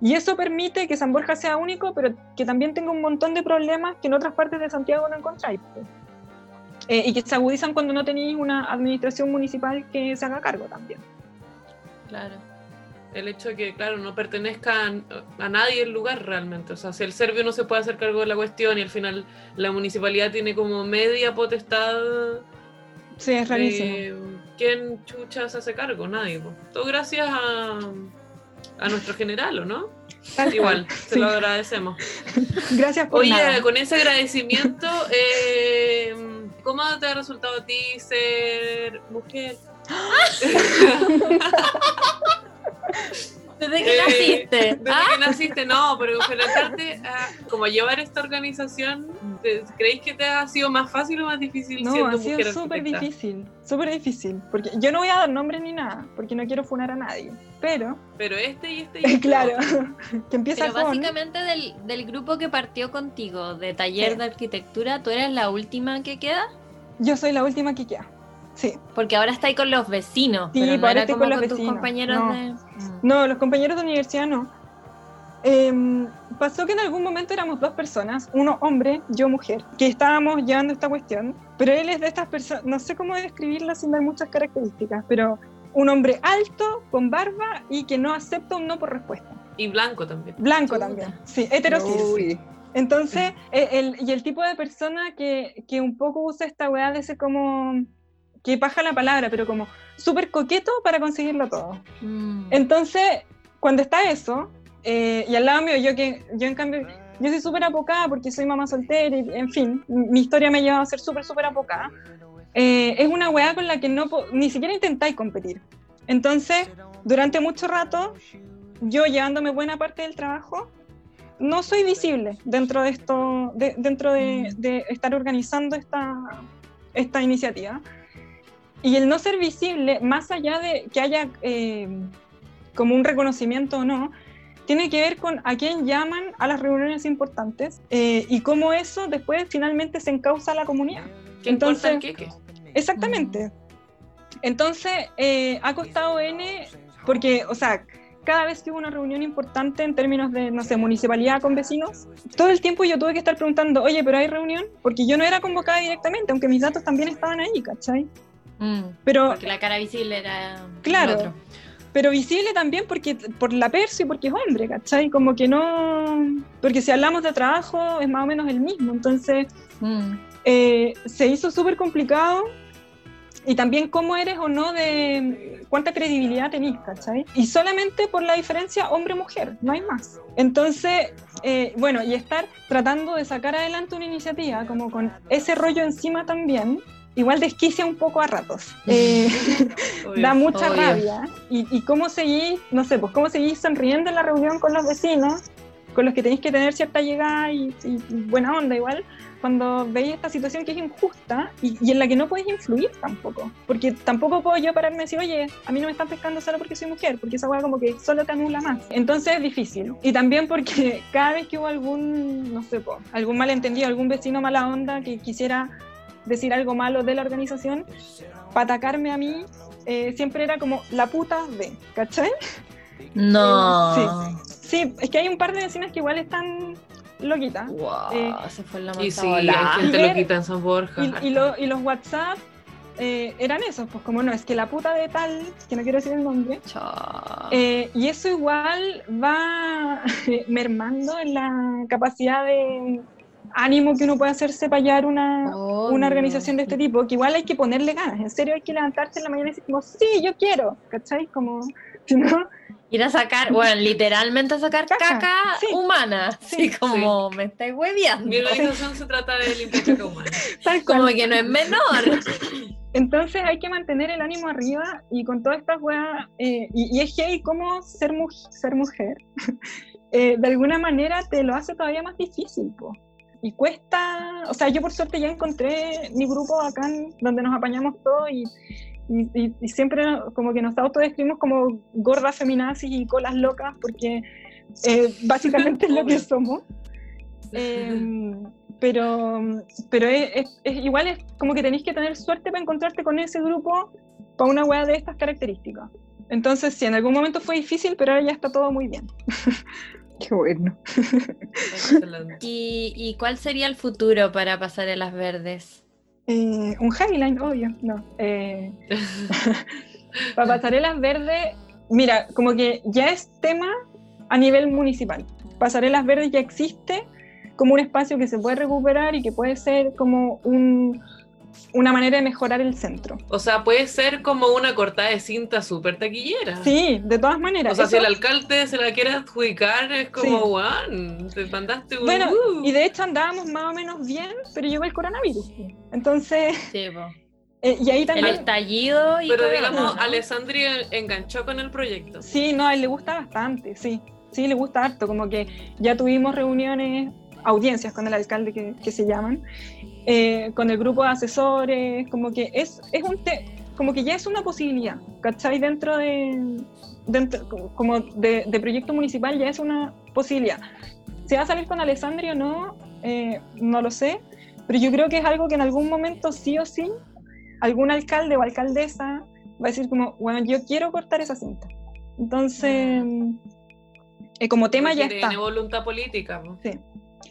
Y eso permite que San Borja sea único, pero que también tenga un montón de problemas que en otras partes de Santiago no encontráis. Eh, y que se agudizan cuando no tenéis una administración municipal que se haga cargo también. Claro. El hecho de que, claro, no pertenezca a, a nadie el lugar realmente. O sea, si el serbio no se puede hacer cargo de la cuestión y al final la municipalidad tiene como media potestad Sí, es rarísimo. Eh, ¿Quién chucha se hace cargo? Nadie. po. Todo gracias a, a nuestro general, ¿o no? Tal Igual, se Sí. lo agradecemos. Gracias por Oye, nada. con ese agradecimiento, eh, ¿cómo te ha resultado a ti ser mujer? ¿Desde que Eh, naciste? Desde ¿Ah? que naciste, no, pero enfrentarte a como llevar esta organización, ¿te- ¿creéis que te ha sido más fácil o más difícil No, siendo ha sido mujer súper difícil, súper difícil. Porque yo no voy a dar nombres ni nada, porque no quiero funar a nadie. Pero, Pero este y este y este claro, que empieza Pero con. básicamente del, del grupo que partió contigo, de taller de arquitectura, ¿tú eres la última que queda? Yo soy la última que queda. Sí. Porque ahora está ahí con los vecinos, Sí, pero no ahora era estoy como con con, los tus vecinos. compañeros No. de... No, los compañeros de universidad no. Em, pasó que en algún momento éramos dos personas, uno hombre, yo mujer, que estábamos llevando esta cuestión, pero él es de estas personas, no sé cómo describirlo sin dar muchas características, pero un hombre alto, con barba y que no acepta un no por respuesta. Y blanco también. Blanco Chuta. también, sí, heterosis. Uy, Entonces, eh, el, y el tipo de persona que, que un poco usa esta weá de ser como, que paja la palabra, pero como súper coqueto para conseguirlo todo. Mm. Entonces, cuando está eso, eh, y al lado mío, yo que yo en cambio, yo soy súper apocada porque soy mamá soltera y, en fin, mi historia me ha llevado a ser súper, súper apocada. Eh, es una weá con la que no ni siquiera intentáis competir. Entonces, durante mucho rato, yo llevándome buena parte del trabajo, no soy visible dentro de esto, de- dentro de, de estar organizando esta, esta iniciativa. Y el no ser visible, más allá de que haya eh, como un reconocimiento o no, tiene que ver con a quién llaman a las reuniones importantes eh, y cómo eso después finalmente se encausa a la comunidad. ¿Qué Entonces- importa el queque? Exactamente. Entonces, eh, ha costado N, porque, o sea, cada vez que hubo una reunión importante en términos de, no sé, municipalidad con vecinos, todo el tiempo yo tuve que estar preguntando, oye, pero hay reunión, porque yo no era convocada directamente, aunque mis datos también estaban ahí, ¿cachai? Mm. Pero, Porque la cara visible era Claro. otro. pero visible también porque por la perso y porque es hombre, ¿cachai? Como que no, porque si hablamos de trabajo es más o menos el mismo, entonces Mm. eh, se hizo súper complicado y también cómo eres o no de cuánta credibilidad tenés, ¿cachai? Y solamente por la diferencia hombre-mujer, no hay más. Entonces, eh, bueno, y estar tratando de sacar adelante una iniciativa como con ese rollo encima también, igual desquicia un poco a ratos. Eh, Obvio. da mucha obvio. rabia. Y, y cómo seguís, no sé, pues cómo seguís sonriendo en la reunión con los vecinos, con los que tenéis que tener cierta llegada y, y buena onda igual, cuando veis esta situación que es injusta y, y en la que no podéis influir tampoco. Porque tampoco puedo yo pararme y decir, oye, a mí no me están pescando solo porque soy mujer, porque esa hueá como que solo te anula más. Entonces es difícil. Y también porque cada vez que hubo algún, no sé, po, algún malentendido, algún vecino mala onda que quisiera decir algo malo de la organización, para atacarme a mí, eh, siempre era como la puta de, ¿cachai? No. Sí. Sí, es que hay un par de vecinas que igual están loquitas. Wow, Eh, se fue la Y sí, hay gente Y ver- loquita en San Borja. Y, y lo- y los WhatsApp eh, eran esos, pues como no, es que la puta de tal, que no quiero decir el nombre, Chao. eh, y eso igual va mermando en la capacidad de ánimo que uno puede hacerse para hallar una, una organización de este tipo, que igual hay que ponerle ganas, en serio hay que levantarse en la mañana y decir como, sí, yo quiero, ¿cachai? Como, si no, Ir a sacar, bueno, literalmente a sacar Caca, caca, sí. humana. Así Sí. como me estáis hueveando. Mi organización se trata de limpiar caca humana. tal cual. Como que no es menor. Entonces hay que mantener el ánimo arriba y con todas estas weas, eh, y, y es heavy como ser, mu- ser mujer, eh, de alguna manera te lo hace todavía más difícil, po. Y cuesta, o sea, yo por suerte ya encontré mi grupo acá en- donde nos apañamos todos y, y, y- siempre como que nos autodescribimos como gordas feminazis y colas locas porque eh, básicamente es lo que somos. Em, pero pero es, es- es- igual es como que tenéis que tener suerte para encontrarte con ese grupo para una wea de estas características. Entonces, sí, en algún momento fue difícil, pero ahora ya está todo muy bien. Qué bueno. Excelente. ¿Y, y cuál sería el futuro para pasarelas verdes? Eh, un highline, obvio, no. Eh, para pasarelas verdes, mira, como que ya es tema a nivel municipal. Pasarelas verdes ya existe como un espacio que se puede recuperar y que puede ser como un, una manera de mejorar el centro. O sea, puede ser como una cortada de cinta súper taquillera. Sí, de todas maneras. O sea, si eso- el alcalde se la quiere adjudicar, es como, Sí. weón, te mandaste un... Bueno, uh". y de hecho andábamos más o menos bien, pero llegó el coronavirus. Entonces, Sí, eh, y ahí El también... estallido y Pero todo, digamos, ¿no? Alessandri enganchó con el proyecto. Sí, no, a él le gusta bastante, sí. Sí, le gusta harto, como que ya tuvimos reuniones, audiencias con el alcalde que, que se llaman, eh, con el grupo de asesores, como que es, es un te- como que ya es una posibilidad, ¿cachai? Dentro de, dentro, como de, de proyecto municipal ya es una posibilidad. Si va a salir con Alessandri o no, eh, no lo sé, pero yo creo que es algo que en algún momento sí o sí, algún alcalde o alcaldesa va a decir como, bueno, yo quiero cortar esa cinta. Entonces, eh, como tema ya está. Tiene voluntad política. po.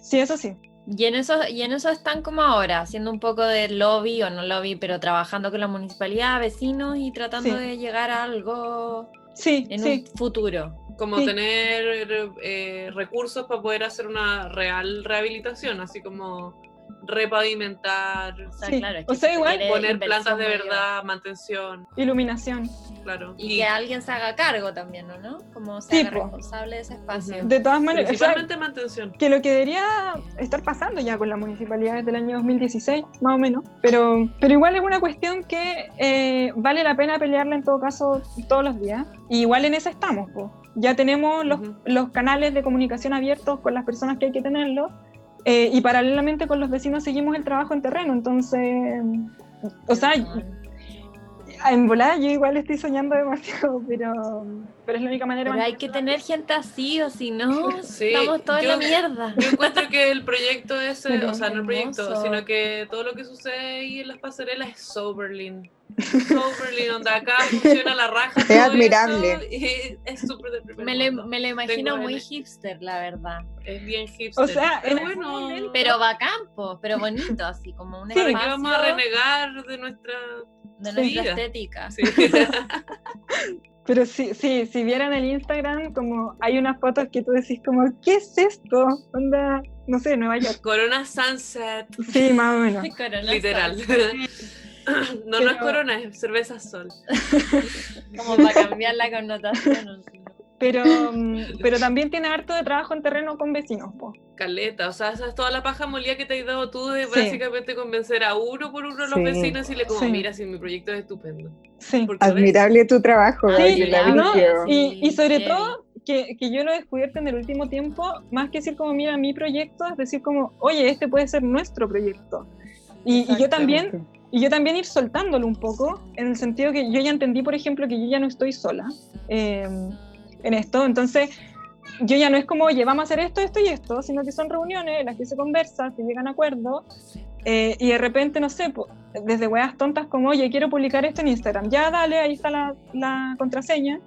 Sí, eso sí. Y en eso, y en eso están como ahora, haciendo un poco de lobby o no lobby, pero trabajando con la municipalidad, vecinos y tratando Sí. de llegar a algo Sí, en sí. un futuro. Como Sí. tener eh, recursos para poder hacer una real rehabilitación, así como repavimentar, O sea, Sí. claro, es O que sea, se igual poner plantas de verdad, mantención, Iluminación. claro. Y que alguien se haga cargo también, ¿no? ¿no? Como se haga po. responsable de ese espacio. De todas maneras, o sea, Principalmente mantención. que lo que debería estar pasando ya con la municipalidad desde el año 2016, más o menos, pero, pero igual es una cuestión que eh, vale la pena pelearla en todo caso todos los días. Y igual en esa estamos, po. ya tenemos los, Ujú. los canales de comunicación abiertos con las personas que hay que tenerlos. Eh, y paralelamente con los vecinos seguimos el trabajo en terreno, entonces, o sea, en volada yo igual estoy soñando demasiado, pero, pero es la única manera Pero hay que tener gente así, o si no, Sí, estamos todos en la mierda. Yo encuentro que el proyecto ese, o sea, no el proyecto, sino que todo lo que sucede ahí en las pasarelas es Soberlin. Soberlin, donde acá funciona la raja. Es admirable. y es súper Me lo, mundo. me lo imagino Tengo muy el- hipster, la verdad. Es bien hipster. O sea, pero algún bueno, Pero bacán, po, pero bonito, así como un Sí. ¿para qué espacio vamos a renegar de nuestra... de Sí. nuestra estética. Sí. Pero sí, sí, si vieran el Instagram, como hay unas fotos que tú decís como, ¿qué es esto? Onda, no sé, Nueva York. Corona Sunset, Sí, más o menos. Corona literal. Sol, No, no es Pero- Corona, es cerveza Sol. Como para cambiar la connotación. Pero, mm, pero también tiene harto de trabajo en terreno con vecinos, po. Caleta, o sea, esa es toda la paja molía que te has dado tú de Sí. básicamente convencer a uno por uno de los Sí. vecinos y le como, Sí. mira, si mi proyecto es estupendo. Sí. Porque ves, Admirable tu trabajo, Gabriela ¿no? Y, y sobre Sí. todo, que, que yo lo he descubierto en el último tiempo, más que decir como, mira, mi proyecto, es decir como, oye, este puede ser nuestro proyecto. Y, y yo también Y yo también ir soltándolo un poco, en el sentido que yo ya entendí, por ejemplo, que yo ya no estoy sola eh, en esto. Entonces, yo ya no es como, oye, vamos a hacer esto, esto y esto, sino que son reuniones en las que se conversa, se llegan a acuerdos, eh, y de repente, no sé, desde weas tontas como, oye, quiero publicar esto en Instagram, ya dale, ahí está la contraseña.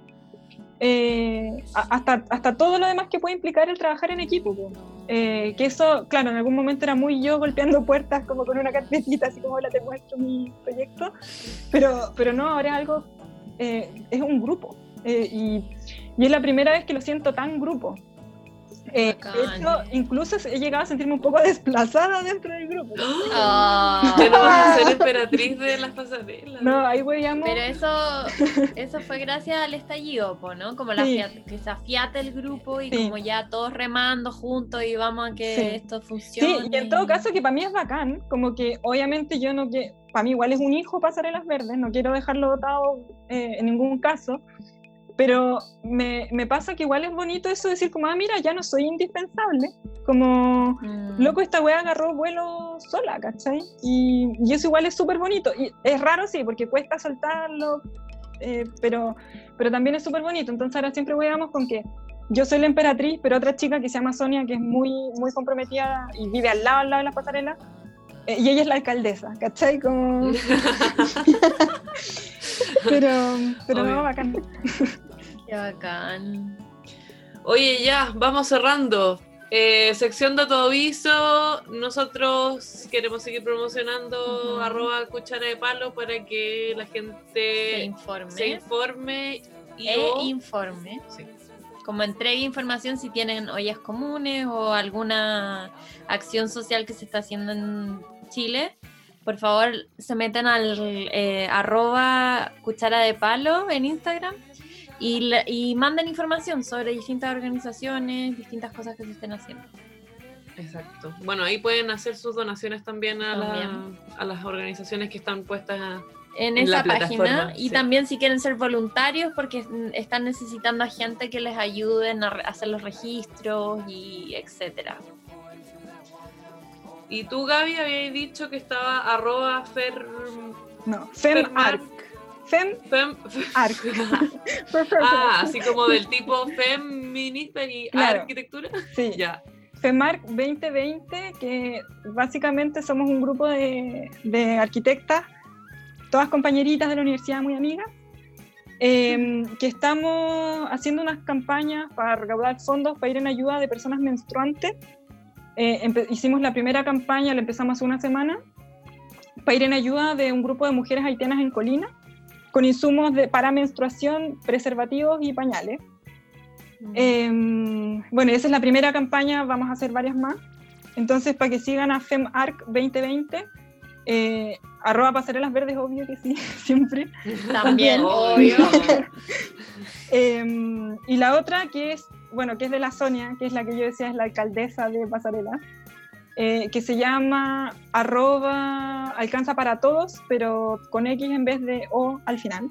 Eh, hasta, hasta todo lo demás que puede implicar el trabajar en equipo. po. Eh, que eso, claro, en algún momento era muy yo golpeando puertas como con una carpetita, así como, hola, te muestro mi proyecto, pero, pero no, ahora es algo, eh, es un grupo. eh, y, y es la primera vez que lo siento tan grupo. Eh, de Bacán. hecho, incluso he llegado a sentirme un poco desplazada dentro del grupo. Ah. Ya no vas a ser emperatriz de las pasarelas. No, ahí huevíamos. Pero eso, eso fue gracias al estallido, ¿no? Como la Sí. fiat- que se afiate el grupo y Sí. como ya todos remando juntos y vamos a que Sí. esto Sí, funcione. y en todo caso que para mí es bacán, como que obviamente yo no que para mí igual es un hijo pasarelas verdes, no quiero dejarlo dotado eh, en ningún caso, pero me, me pasa que igual es bonito eso de decir como, ah, mira, ya no soy indispensable, como, Mm. loco, esta wea agarró vuelo sola, ¿cachai? Y, y eso igual es súper bonito, y es raro, sí, porque cuesta soltarlo, eh, pero, pero también es súper bonito, entonces ahora siempre weamos con que yo soy la emperatriz, pero otra chica que se llama Sonia, que es muy, muy comprometida y vive al lado, al lado de las pasarelas, eh, y ella es la alcaldesa, ¿cachai? Como... pero pero Obvio. no, bacán. Qué bacán. Oye, ya, vamos cerrando. Eh, sección de todo aviso. Nosotros queremos seguir promocionando arroba cuchara de palo para que la Se gente informe. se informe y e o- informe. Sí. Como entregue información si tienen ollas comunes o alguna acción social que se está haciendo en Chile. Por favor, se meten al eh, arroba cuchara de palo en Instagram y, y manden información sobre distintas organizaciones, distintas cosas que se estén haciendo. Exacto. Bueno, ahí pueden hacer sus donaciones también a, la- También. a las organizaciones que están puestas a- en, En la esa página y sí. también si quieren ser voluntarios porque están necesitando a gente que les ayuden a hacer los registros y etcétera. Y tú, Gaby, habías dicho que estaba arroba fer... No, FemArc. Fem- FemArc. Fem- Ah, así como del tipo feminista y Claro. arquitectura. Sí. Ya. FEMARC 2020, que básicamente somos un grupo de, de arquitectas, todas compañeritas de la universidad, muy amigas, eh, que estamos haciendo unas campañas para recaudar fondos para ir en ayuda de personas menstruantes. Eh, hicimos la primera campaña, la empezamos hace una semana, para ir en ayuda de un grupo de mujeres haitianas en Colina, con insumos de, para menstruación, preservativos y pañales. Eh, bueno, esa es la primera campaña, vamos a hacer varias más. Entonces, para que sigan a FemArc 2020, eh, arroba pasarelas verdes, obvio que sí, siempre. También, Obvio. obvio. Eh, y la otra que es, bueno, que es de la Sonia, que es la que yo decía es la alcaldesa de Pasarela, eh, que se llama arroba alcanza para todos, pero con X en vez de O al final.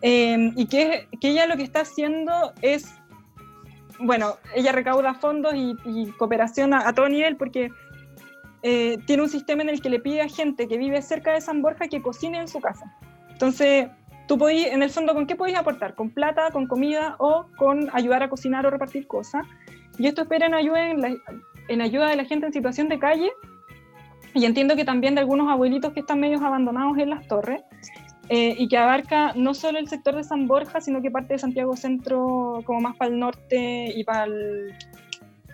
Eh, y que, que ella lo que está haciendo es, bueno, ella recauda fondos y, y cooperación a, a todo nivel porque eh, tiene un sistema en el que le pide a gente que vive cerca de San Borja que cocine en su casa. Entonces, tú podís, en el fondo, ¿con qué podéis aportar? ¿Con plata, con comida o con ayudar a cocinar o repartir cosas? Y esto espera en ayuda, en, la- en ayuda de la gente en situación de calle y entiendo que también de algunos abuelitos que están medios abandonados en las torres eh, y que abarca no solo el sector de San Borja, sino que parte de Santiago Centro como más para el norte y para el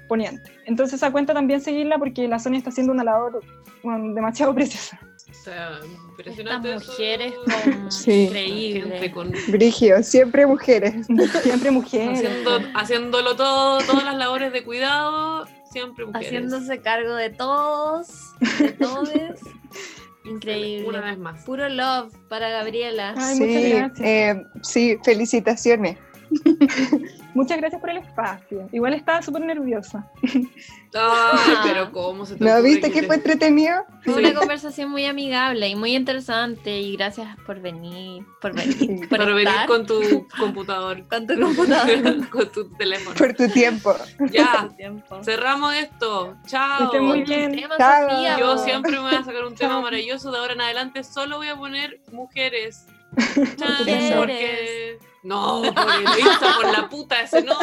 poniente. Entonces esa cuenta también seguirla porque la Sonia está haciendo una labor bueno, demasiado preciosa. O sea, Estas impresionante. eso. mujeres con Sí. increíble. Gente con- Brigio, siempre mujeres. Siempre mujeres. haciendo, haciéndolo todo, todas las labores de cuidado, siempre mujeres. haciéndose cargo de todos, de todos. Increíble. Una vez más. Puro love para Gabriela. Ay, muchas Sí, gracias. eh, sí, felicitaciones. Muchas gracias por el espacio. Igual estaba súper nerviosa. Ay, pero cómo se te ¿No viste que fue entretenido? Fue Sí. una conversación muy amigable y muy interesante y gracias por venir, por venir, por venir con tu computador, con tu computador. con tu teléfono. Por tu tiempo. Ya, tiempo. cerramos esto. Chao. estén muy bien. Tema, Chao. Sofía, Yo siempre me voy a sacar un tema Chao. maravilloso. De ahora en adelante solo voy a poner mujeres. Mujeres. Porque. No, por el Insta, por la puta, ese no.